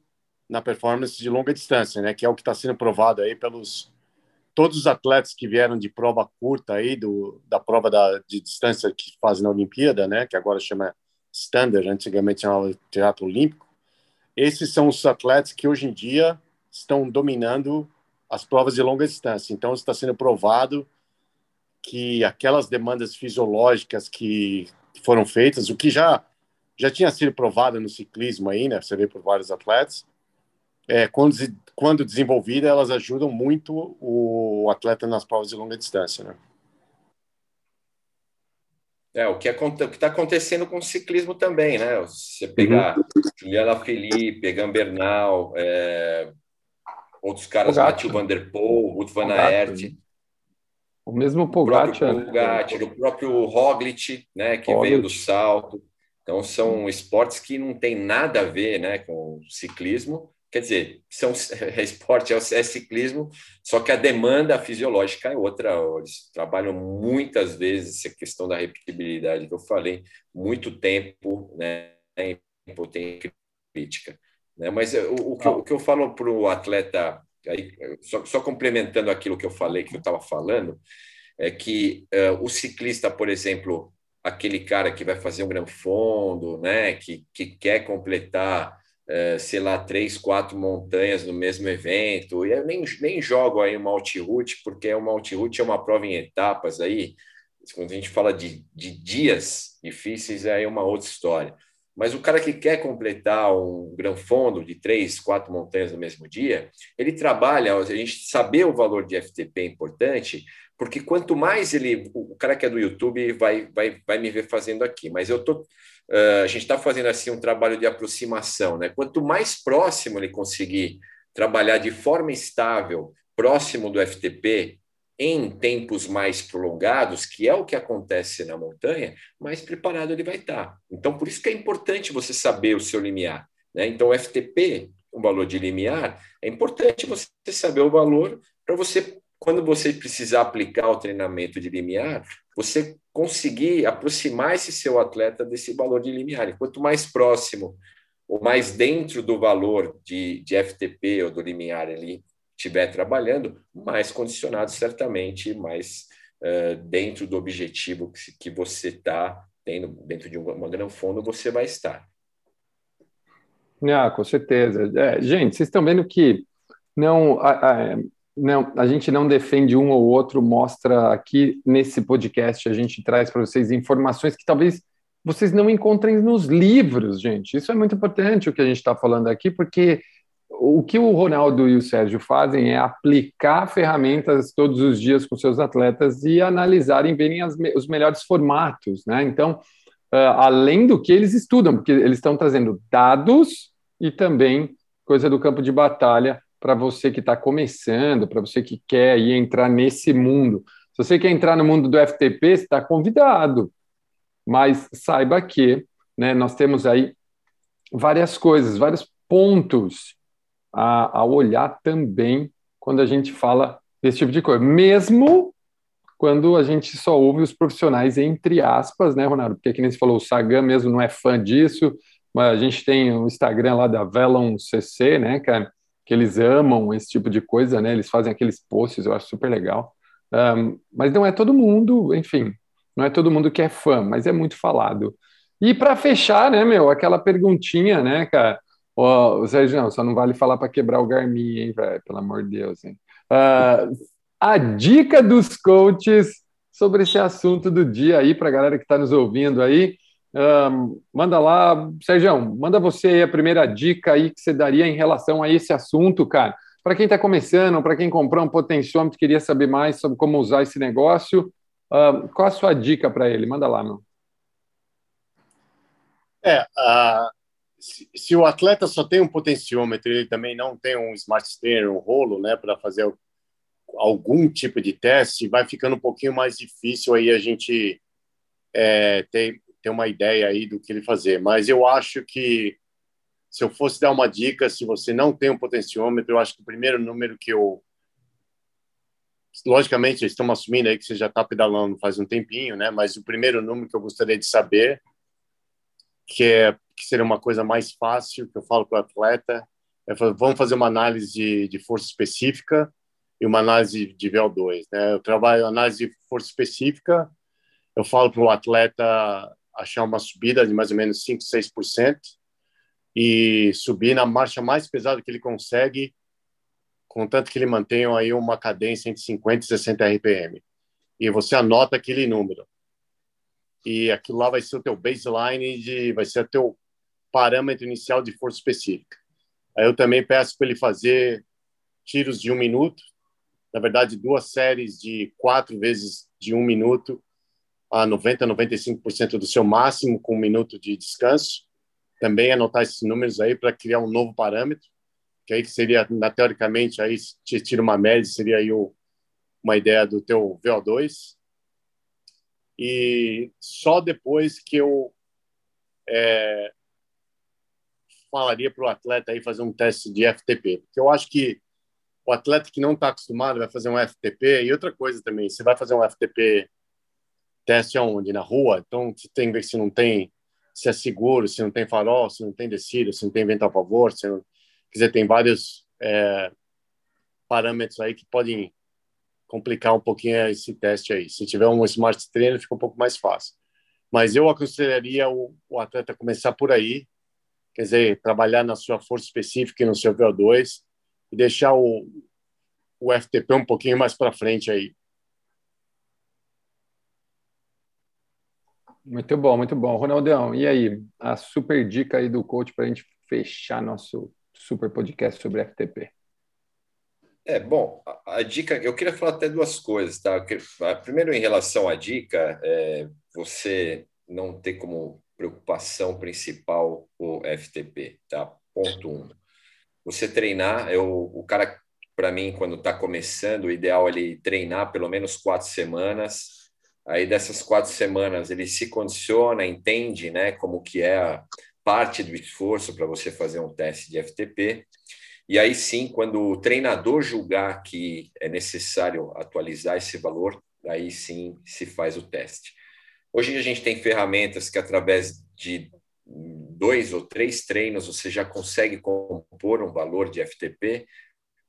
Speaker 3: na performance de longa distância, né? Que é o que está sendo provado aí pelos todos os atletas que vieram de prova curta aí do da prova da, de distância que fazem na Olimpíada, né? Que agora chama Standard, antigamente chamava Teatro Olímpico. Esses são os atletas que hoje em dia estão dominando as provas de longa distância. Então está sendo provado que aquelas demandas fisiológicas que foram feitas, o que já já tinha sido provada no ciclismo aí, né? Você vê por vários atletas. É, quando, quando desenvolvida, elas ajudam muito o atleta nas provas de longa distância, né?
Speaker 2: É, o que está acontecendo com o ciclismo também, né? Você pegar uhum. Juliana Felipe, Gambernal, é, outros caras, Mathieu Van Der Poel, Ruth Van Aert.
Speaker 1: Né? O mesmo Pogacar,
Speaker 2: o próprio, né? o próprio Roglic, né, que Roglic. veio do salto. Então, são esportes que não tem nada a ver né, com ciclismo. Quer dizer, são, é esporte, é, é ciclismo, só que a demanda fisiológica é outra. Eles trabalham muitas vezes essa questão da repetibilidade que eu falei, muito tempo né, em potência crítica. Né? Mas o, o, que, o que eu falo para o atleta aí, só, só, complementando aquilo que eu falei, que eu estava falando, é que uh, o ciclista, por exemplo, aquele cara que vai fazer um grande fundo, né, que, que quer completar, uh, sei lá, três, quatro montanhas no mesmo evento, e eu nem, nem jogo aí uma route porque uma route é uma prova em etapas aí, quando a gente fala de, de dias difíceis, é aí uma outra história. Mas o cara que quer completar um gran fundo de três, quatro montanhas no mesmo dia, ele trabalha, a gente saber o valor de FTP é importante, porque quanto mais ele, o cara que é do YouTube vai, vai, vai me ver fazendo aqui, mas eu tô, uh, a gente está fazendo assim um trabalho de aproximação, né? Quanto mais próximo ele conseguir trabalhar de forma estável, próximo do FTP, em tempos mais prolongados, que é o que acontece na montanha, mais preparado ele vai estar. Então, por isso que é importante você saber o seu limiar. Né? Então, o FTP, o valor de limiar, é importante você saber o valor para você, quando você precisar aplicar o treinamento de limiar, você conseguir aproximar esse seu atleta desse valor de limiar. E quanto mais próximo ou mais dentro do valor de, de FTP ou do limiar ali estiver trabalhando, mais condicionado certamente, mais uh, dentro do objetivo que, que você está tendo, dentro de uma, grande fundo, você vai estar.
Speaker 1: Ah, com certeza. É, gente, vocês estão vendo que não a, a, não, a gente não defende um ou outro, mostra aqui nesse podcast, a gente traz para vocês informações que talvez vocês não encontrem nos livros, gente. Isso é muito importante o que a gente está falando aqui, porque o que o Ronaldo e o Sérgio fazem é aplicar ferramentas todos os dias com seus atletas e analisarem, verem as, os melhores formatos, né? Então, uh, além do que eles estudam, porque eles estão trazendo dados e também coisa do campo de batalha para você que está começando, para você que quer ir entrar nesse mundo. Se você quer entrar no mundo do FTP, você está convidado, mas saiba que né, nós temos aí várias coisas, vários pontos a, a olhar também quando a gente fala desse tipo de coisa, mesmo quando a gente só ouve os profissionais entre aspas, né, Ronaldo? Porque, como você falou, o Sagan mesmo não é fã disso, mas a gente tem o Instagram lá da Velon CC, né, cara, que eles amam esse tipo de coisa, né? Eles fazem aqueles posts, eu acho super legal. Um, mas não é todo mundo, enfim, não é todo mundo que é fã, mas é muito falado. E para fechar, né, meu, aquela perguntinha, né, cara? Ô, Sérgio, não, só não vale falar para quebrar o Garmin, hein, velho? Pelo amor de Deus, hein? Uh, a dica dos coaches sobre esse assunto do dia aí para a galera que está nos ouvindo aí. Uh, manda lá, Sérgio, manda você aí a primeira dica aí que você daria em relação a esse assunto, cara. Para quem está começando, para quem comprou um potenciômetro, queria saber mais sobre como usar esse negócio, uh, qual a sua dica para ele? Manda lá, meu.
Speaker 3: É, uh, se, o atleta só tem um potenciômetro, ele também não tem um smart stair, um rolo, né, para fazer algum tipo de teste, vai ficando um pouquinho mais difícil aí a gente é, ter, ter uma ideia aí do que ele fazer. Mas eu acho que se eu fosse dar uma dica, se você não tem um potenciômetro, eu acho que o primeiro número que eu logicamente estamos assumindo aí que você já está pedalando faz um tempinho, né? Mas o primeiro número que eu gostaria de saber que é que seria uma coisa mais fácil, que eu falo para o atleta, é, vamos fazer uma análise de, de força específica e uma análise de VO2. Né? Eu trabalho análise de força específica, eu falo para o atleta achar uma subida de mais ou menos 5, 6% e subir na marcha mais pesada que ele consegue, contanto que ele mantenha aí uma cadência entre 50 e 60 RPM. E você anota aquele número. e aquilo lá vai ser o teu baseline, de, vai ser o teu parâmetro inicial de força específica. Eu também peço para ele fazer tiros de um minuto, na verdade, duas séries de quatro vezes de um minuto a 90, 95% do seu máximo com um minuto de descanso. Também anotar esses números aí para criar um novo parâmetro, que aí seria, na, teoricamente, aí te tira uma média, seria aí o, uma ideia do teu VO2. E só depois que eu é, falaria para o atleta aí fazer um teste de FTP, porque eu acho que o atleta que não está acostumado vai fazer um FTP. E outra coisa também, você vai fazer um FTP teste aonde? Na rua? Então, você tem que ver se não tem, se é seguro, se não tem farol, se não tem descida, se não tem vento a favor. Se não... Quer dizer, tem vários é, parâmetros aí que podem complicar um pouquinho esse teste aí. Se tiver um smart trainer, fica um pouco mais fácil. Mas eu aconselharia o, o atleta começar por aí, quer dizer, trabalhar na sua força específica e no seu VO2, e deixar o, o FTP um pouquinho mais para frente aí.
Speaker 1: Muito bom, muito bom. Ronaldão, e aí? A super dica aí do coach para a gente fechar nosso super podcast sobre FTP.
Speaker 2: É, bom, a, a, dica, eu queria falar até duas coisas, tá? Primeiro, em relação à dica, é, você não ter como preocupação principal o FTP, tá? Ponto um você treinar, eu, o cara, para mim, quando está começando, o ideal é ele treinar pelo menos quatro semanas. Aí dessas quatro semanas ele se condiciona, entende, né, como que é a parte do esforço para você fazer um teste de FTP. E aí sim, quando o treinador julgar que é necessário atualizar esse valor, aí sim se faz o teste. Hoje a gente tem ferramentas que através de dois ou três treinos você já consegue compor um valor de FTP.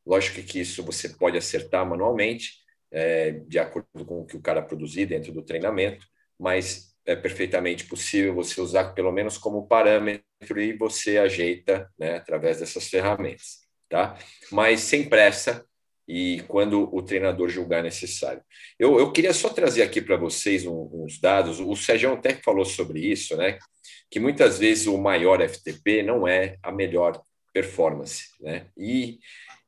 Speaker 2: Lógico que isso você pode acertar manualmente, é, de acordo com o que o cara produzir dentro do treinamento, mas é perfeitamente possível você usar pelo menos como parâmetro e você ajeita né, através dessas ferramentas, tá? Mas sem pressa e quando o treinador julgar necessário. Eu, eu queria só trazer aqui para vocês uns dados, o Sérgio até falou sobre isso, né? que muitas vezes o maior FTP não é a melhor performance. Né? E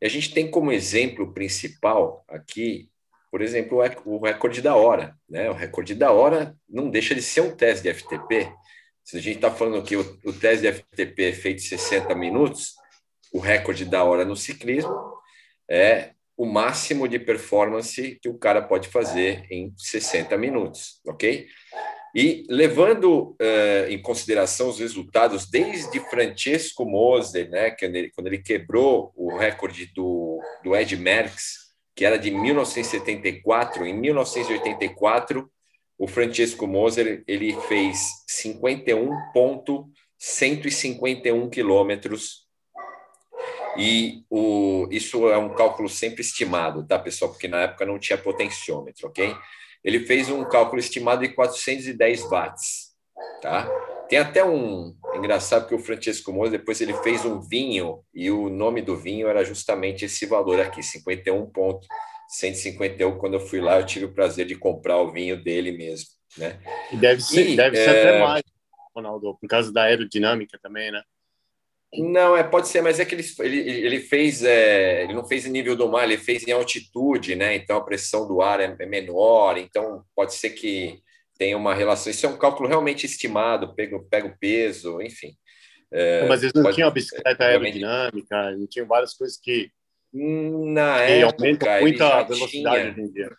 Speaker 2: a gente tem como exemplo principal aqui, por exemplo, o recorde da hora. Né? O recorde da hora não deixa de ser um teste de FTP. Se a gente está falando que o, o teste de FTP é feito em 60 minutos, o recorde da hora no ciclismo é o máximo de performance que o cara pode fazer em 60 minutos, ok? E levando uh, em consideração os resultados desde Francesco Moser, né, quando ele, quando ele quebrou o recorde do, do Ed Merckx, que era de 1974, em 1984, o Francesco Moser ele fez 51,151 quilômetros e o, isso é um cálculo sempre estimado, tá, pessoal? Porque na época não tinha potenciômetro, ok? ele fez um cálculo estimado de 410 watts, tá? Tem até um engraçado que o Francesco Moura depois ele fez um vinho e o nome do vinho era justamente esse valor aqui, 51.151. Quando eu fui lá, eu tive o prazer de comprar o vinho dele mesmo, né?
Speaker 3: E deve ser, e, deve ser é... até mais, Ronaldo, por causa da aerodinâmica também, né?
Speaker 2: Não, é, pode ser, mas é que ele, ele, ele fez, é, ele não fez em nível do mar, ele fez em altitude, né? Então a pressão do ar é, é menor, então pode ser que tenha uma relação. Isso é um cálculo realmente estimado, pega, o peso, enfim.
Speaker 3: É, mas eles não pode, tinham a bicicleta aerodinâmica, não tinham várias coisas que,
Speaker 2: na que época,
Speaker 3: muita velocidade em dia.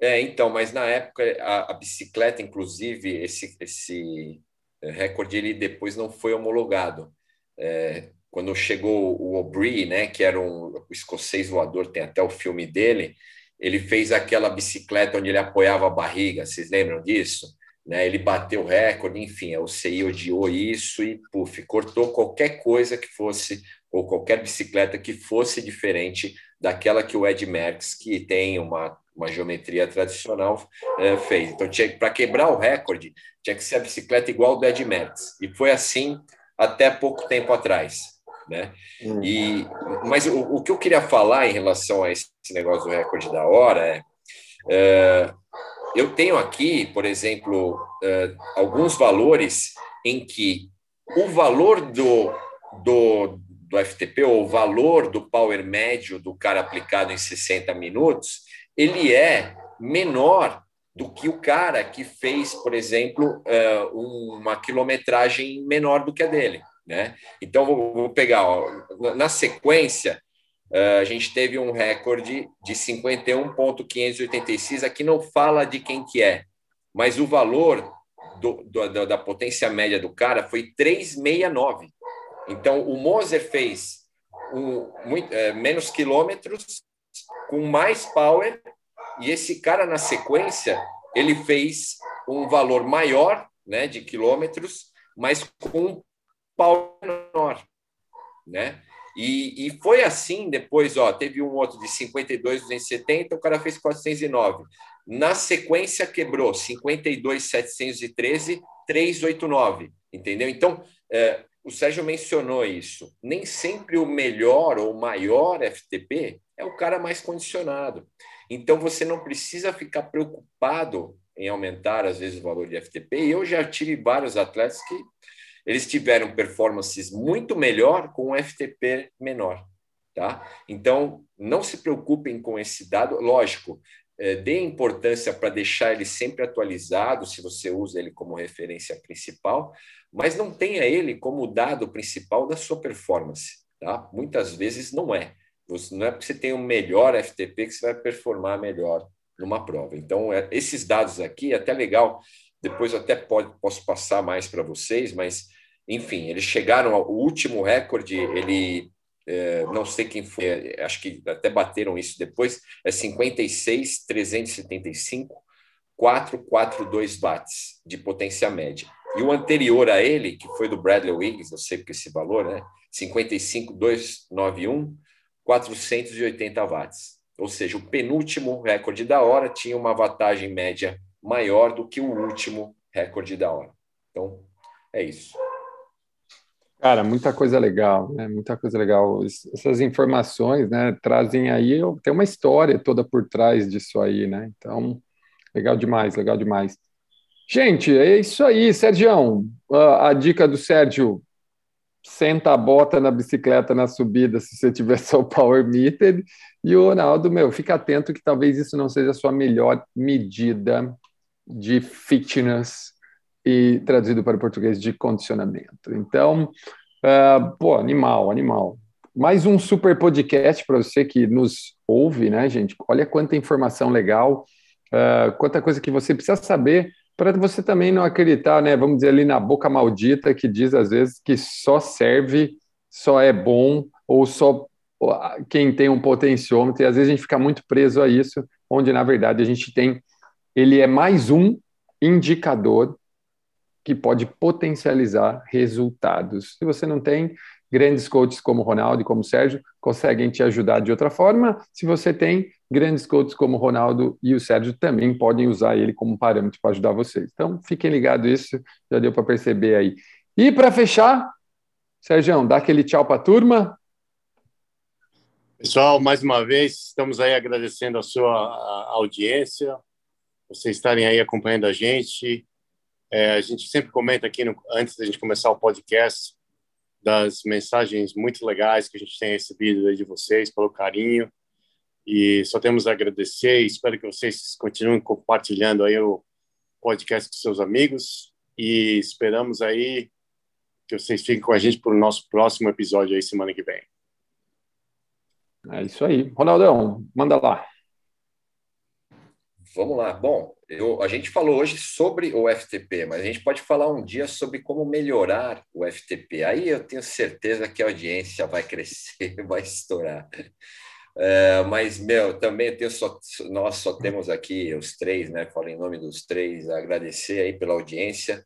Speaker 2: É, então, mas na época a, a bicicleta, inclusive, esse, esse recorde ele depois não foi homologado. É, quando chegou o Aubrey, né, que era um escocês voador, tem até o filme dele, ele fez aquela bicicleta onde ele apoiava a barriga, vocês lembram disso? Né, ele bateu o recorde, enfim, o CI odiou isso e, puf, cortou qualquer coisa que fosse, ou qualquer bicicleta que fosse diferente daquela que o Ed Merckx, que tem uma uma geometria tradicional, é, fez. Então, para quebrar o recorde, tinha que ser a bicicleta igual do Ed Merckx. E foi assim até pouco tempo atrás. Né? Hum. E, mas o, o, que eu queria falar em relação a esse negócio do recorde da hora é, é eu tenho aqui, por exemplo, uh, alguns valores em que o valor do, do, do FTP, ou o valor do power médio do cara aplicado em 60 minutos, ele é menor do que o cara que fez, por exemplo, uh, uma quilometragem menor do que a dele. Né? Então, vou, pegar, ó, na sequência, Uh, a gente teve um recorde de 51,586. Aqui não fala de quem que é, mas o valor do, do, da potência média do cara foi 369. Então, o Moser fez um, muito, é, menos quilômetros com mais power e esse cara, na sequência, ele fez um valor maior né, de quilômetros, mas com um power menor. Né? E, e foi assim depois, ó, teve um outro de 52, 270, o cara fez 409. Na sequência quebrou 52, 713, 389, entendeu? Então, é, o Sérgio mencionou isso. Nem sempre o melhor ou maior FTP é o cara mais condicionado. Então, você não precisa ficar preocupado em aumentar, às vezes, o valor de FTP. E eu já tive vários atletas que eles tiveram performances muito melhor com um FTP menor. Tá? Então, não se preocupem com esse dado. Lógico, é, dê importância para deixar ele sempre atualizado, se você usa ele como referência principal, mas não tenha ele como dado principal da sua performance. Tá? Muitas vezes não é. Não é porque você tem o melhor FTP que você vai performar melhor numa prova. Então, é, esses dados aqui é até legal. Depois eu até pode, posso passar mais para vocês, mas enfim, eles chegaram ao último recorde, ele é, não sei quem foi, é, acho que até bateram isso depois, é 56, 375, 442 watts de potência média. E o anterior a ele, que foi do Bradley Wiggins, eu sei porque esse valor, né? 55, 291, 480 watts. Ou seja, o penúltimo recorde da hora tinha uma wattagem média maior do que o último recorde da hora. Então, é isso.
Speaker 1: Cara, muita coisa legal, né? Muita coisa legal. Essas informações, né, trazem aí, tem uma história toda por trás disso aí, né? Então, legal demais, legal demais. Gente, é isso aí, Sérgio. A, a dica do Sérgio, senta a bota na bicicleta na subida se você tiver só o power meter. E o Ronaldo, meu, fica atento que talvez isso não seja a sua melhor medida de fitness e traduzido para o português de condicionamento. Então, uh, pô, animal, animal. Mais um super podcast para você que nos ouve, né, gente? Olha quanta informação legal, uh, quanta coisa que você precisa saber para você também não acreditar, né? Vamos dizer ali na boca maldita que diz às vezes que só serve, só é bom ou só quem tem um potenciômetro. E às vezes a gente fica muito preso a isso, onde na verdade a gente tem ele é mais um indicador que pode potencializar resultados. Se você não tem, grandes coaches como Ronaldo e como Sérgio conseguem te ajudar de outra forma. Se você tem, grandes coaches como o Ronaldo e o Sérgio também podem usar ele como parâmetro para ajudar vocês. Então, fiquem ligados isso, já deu para perceber aí. E para fechar, Sérgio, dá aquele tchau para a turma.
Speaker 3: Pessoal, mais uma vez, estamos aí agradecendo a sua audiência, vocês estarem aí acompanhando a gente. É, a gente sempre comenta aqui, no, antes da gente começar o podcast, das mensagens muito legais que a gente tem recebido de vocês, pelo carinho. E só temos a agradecer. Espero que vocês continuem compartilhando aí o podcast com seus amigos. E esperamos aí que vocês fiquem com a gente para o nosso próximo episódio aí semana que vem.
Speaker 1: É isso aí. Ronaldão, manda lá.
Speaker 2: Vamos lá. Bom, eu, a gente falou hoje sobre o FTP, mas a gente pode falar um dia sobre como melhorar o FTP. Aí eu tenho certeza que a audiência vai crescer, vai estourar. É, mas, meu, também tenho só, nós só temos aqui os três, né? Falo em nome dos três, agradecer aí pela audiência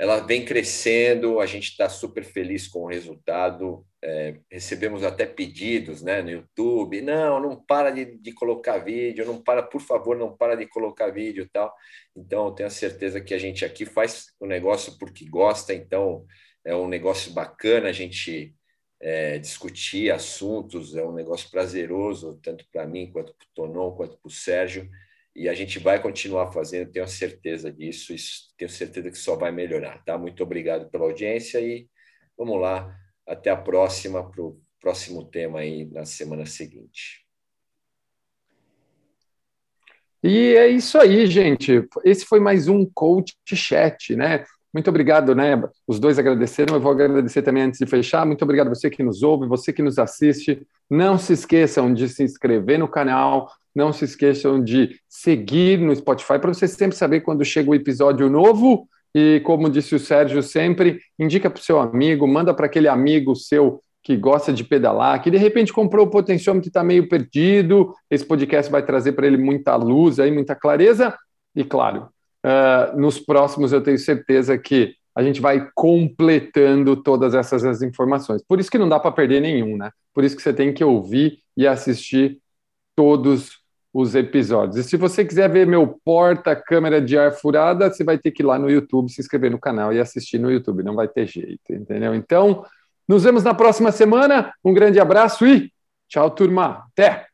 Speaker 2: ela vem crescendo, a gente está super feliz com o resultado. É, recebemos até pedidos né, no YouTube, não, não para de, de, colocar vídeo, não para, por favor, não para de colocar vídeo tal. Então, eu tenho a certeza que a gente aqui faz o negócio porque gosta, então é um negócio bacana a gente é, discutir assuntos, é um negócio prazeroso, tanto para mim, quanto para o Tonon, quanto para o Sérgio. e a gente vai continuar fazendo, tenho certeza disso, isso, tenho certeza que só vai melhorar, tá? Muito obrigado pela audiência e vamos lá, até a próxima, para o próximo tema aí na semana seguinte.
Speaker 1: E é isso aí, gente. Esse foi mais um Coach Chat, né? Muito obrigado, né? Os dois agradeceram, eu vou agradecer também antes de fechar. Muito obrigado você que nos ouve, você que nos assiste. Não se esqueçam de se inscrever no canal, não se esqueçam de seguir no Spotify para você sempre saber quando chega o episódio novo. E como disse o Sérgio sempre, indica para o seu amigo, manda para aquele amigo seu que gosta de pedalar, que de repente comprou o potenciômetro e está meio perdido. Esse podcast vai trazer para ele muita luz, aí, muita clareza. E claro, Uh, nos próximos eu tenho certeza que a gente vai completando todas essas, essas informações. Por isso que não dá para perder nenhum, né? Por isso que você tem que ouvir e assistir todos os episódios. E se você quiser ver meu porta-câmera de ar furada, você vai ter que ir lá no YouTube, se inscrever no canal e assistir no YouTube. Não vai ter jeito, entendeu? Então, nos vemos na próxima semana. Um grande abraço e tchau, turma. Até!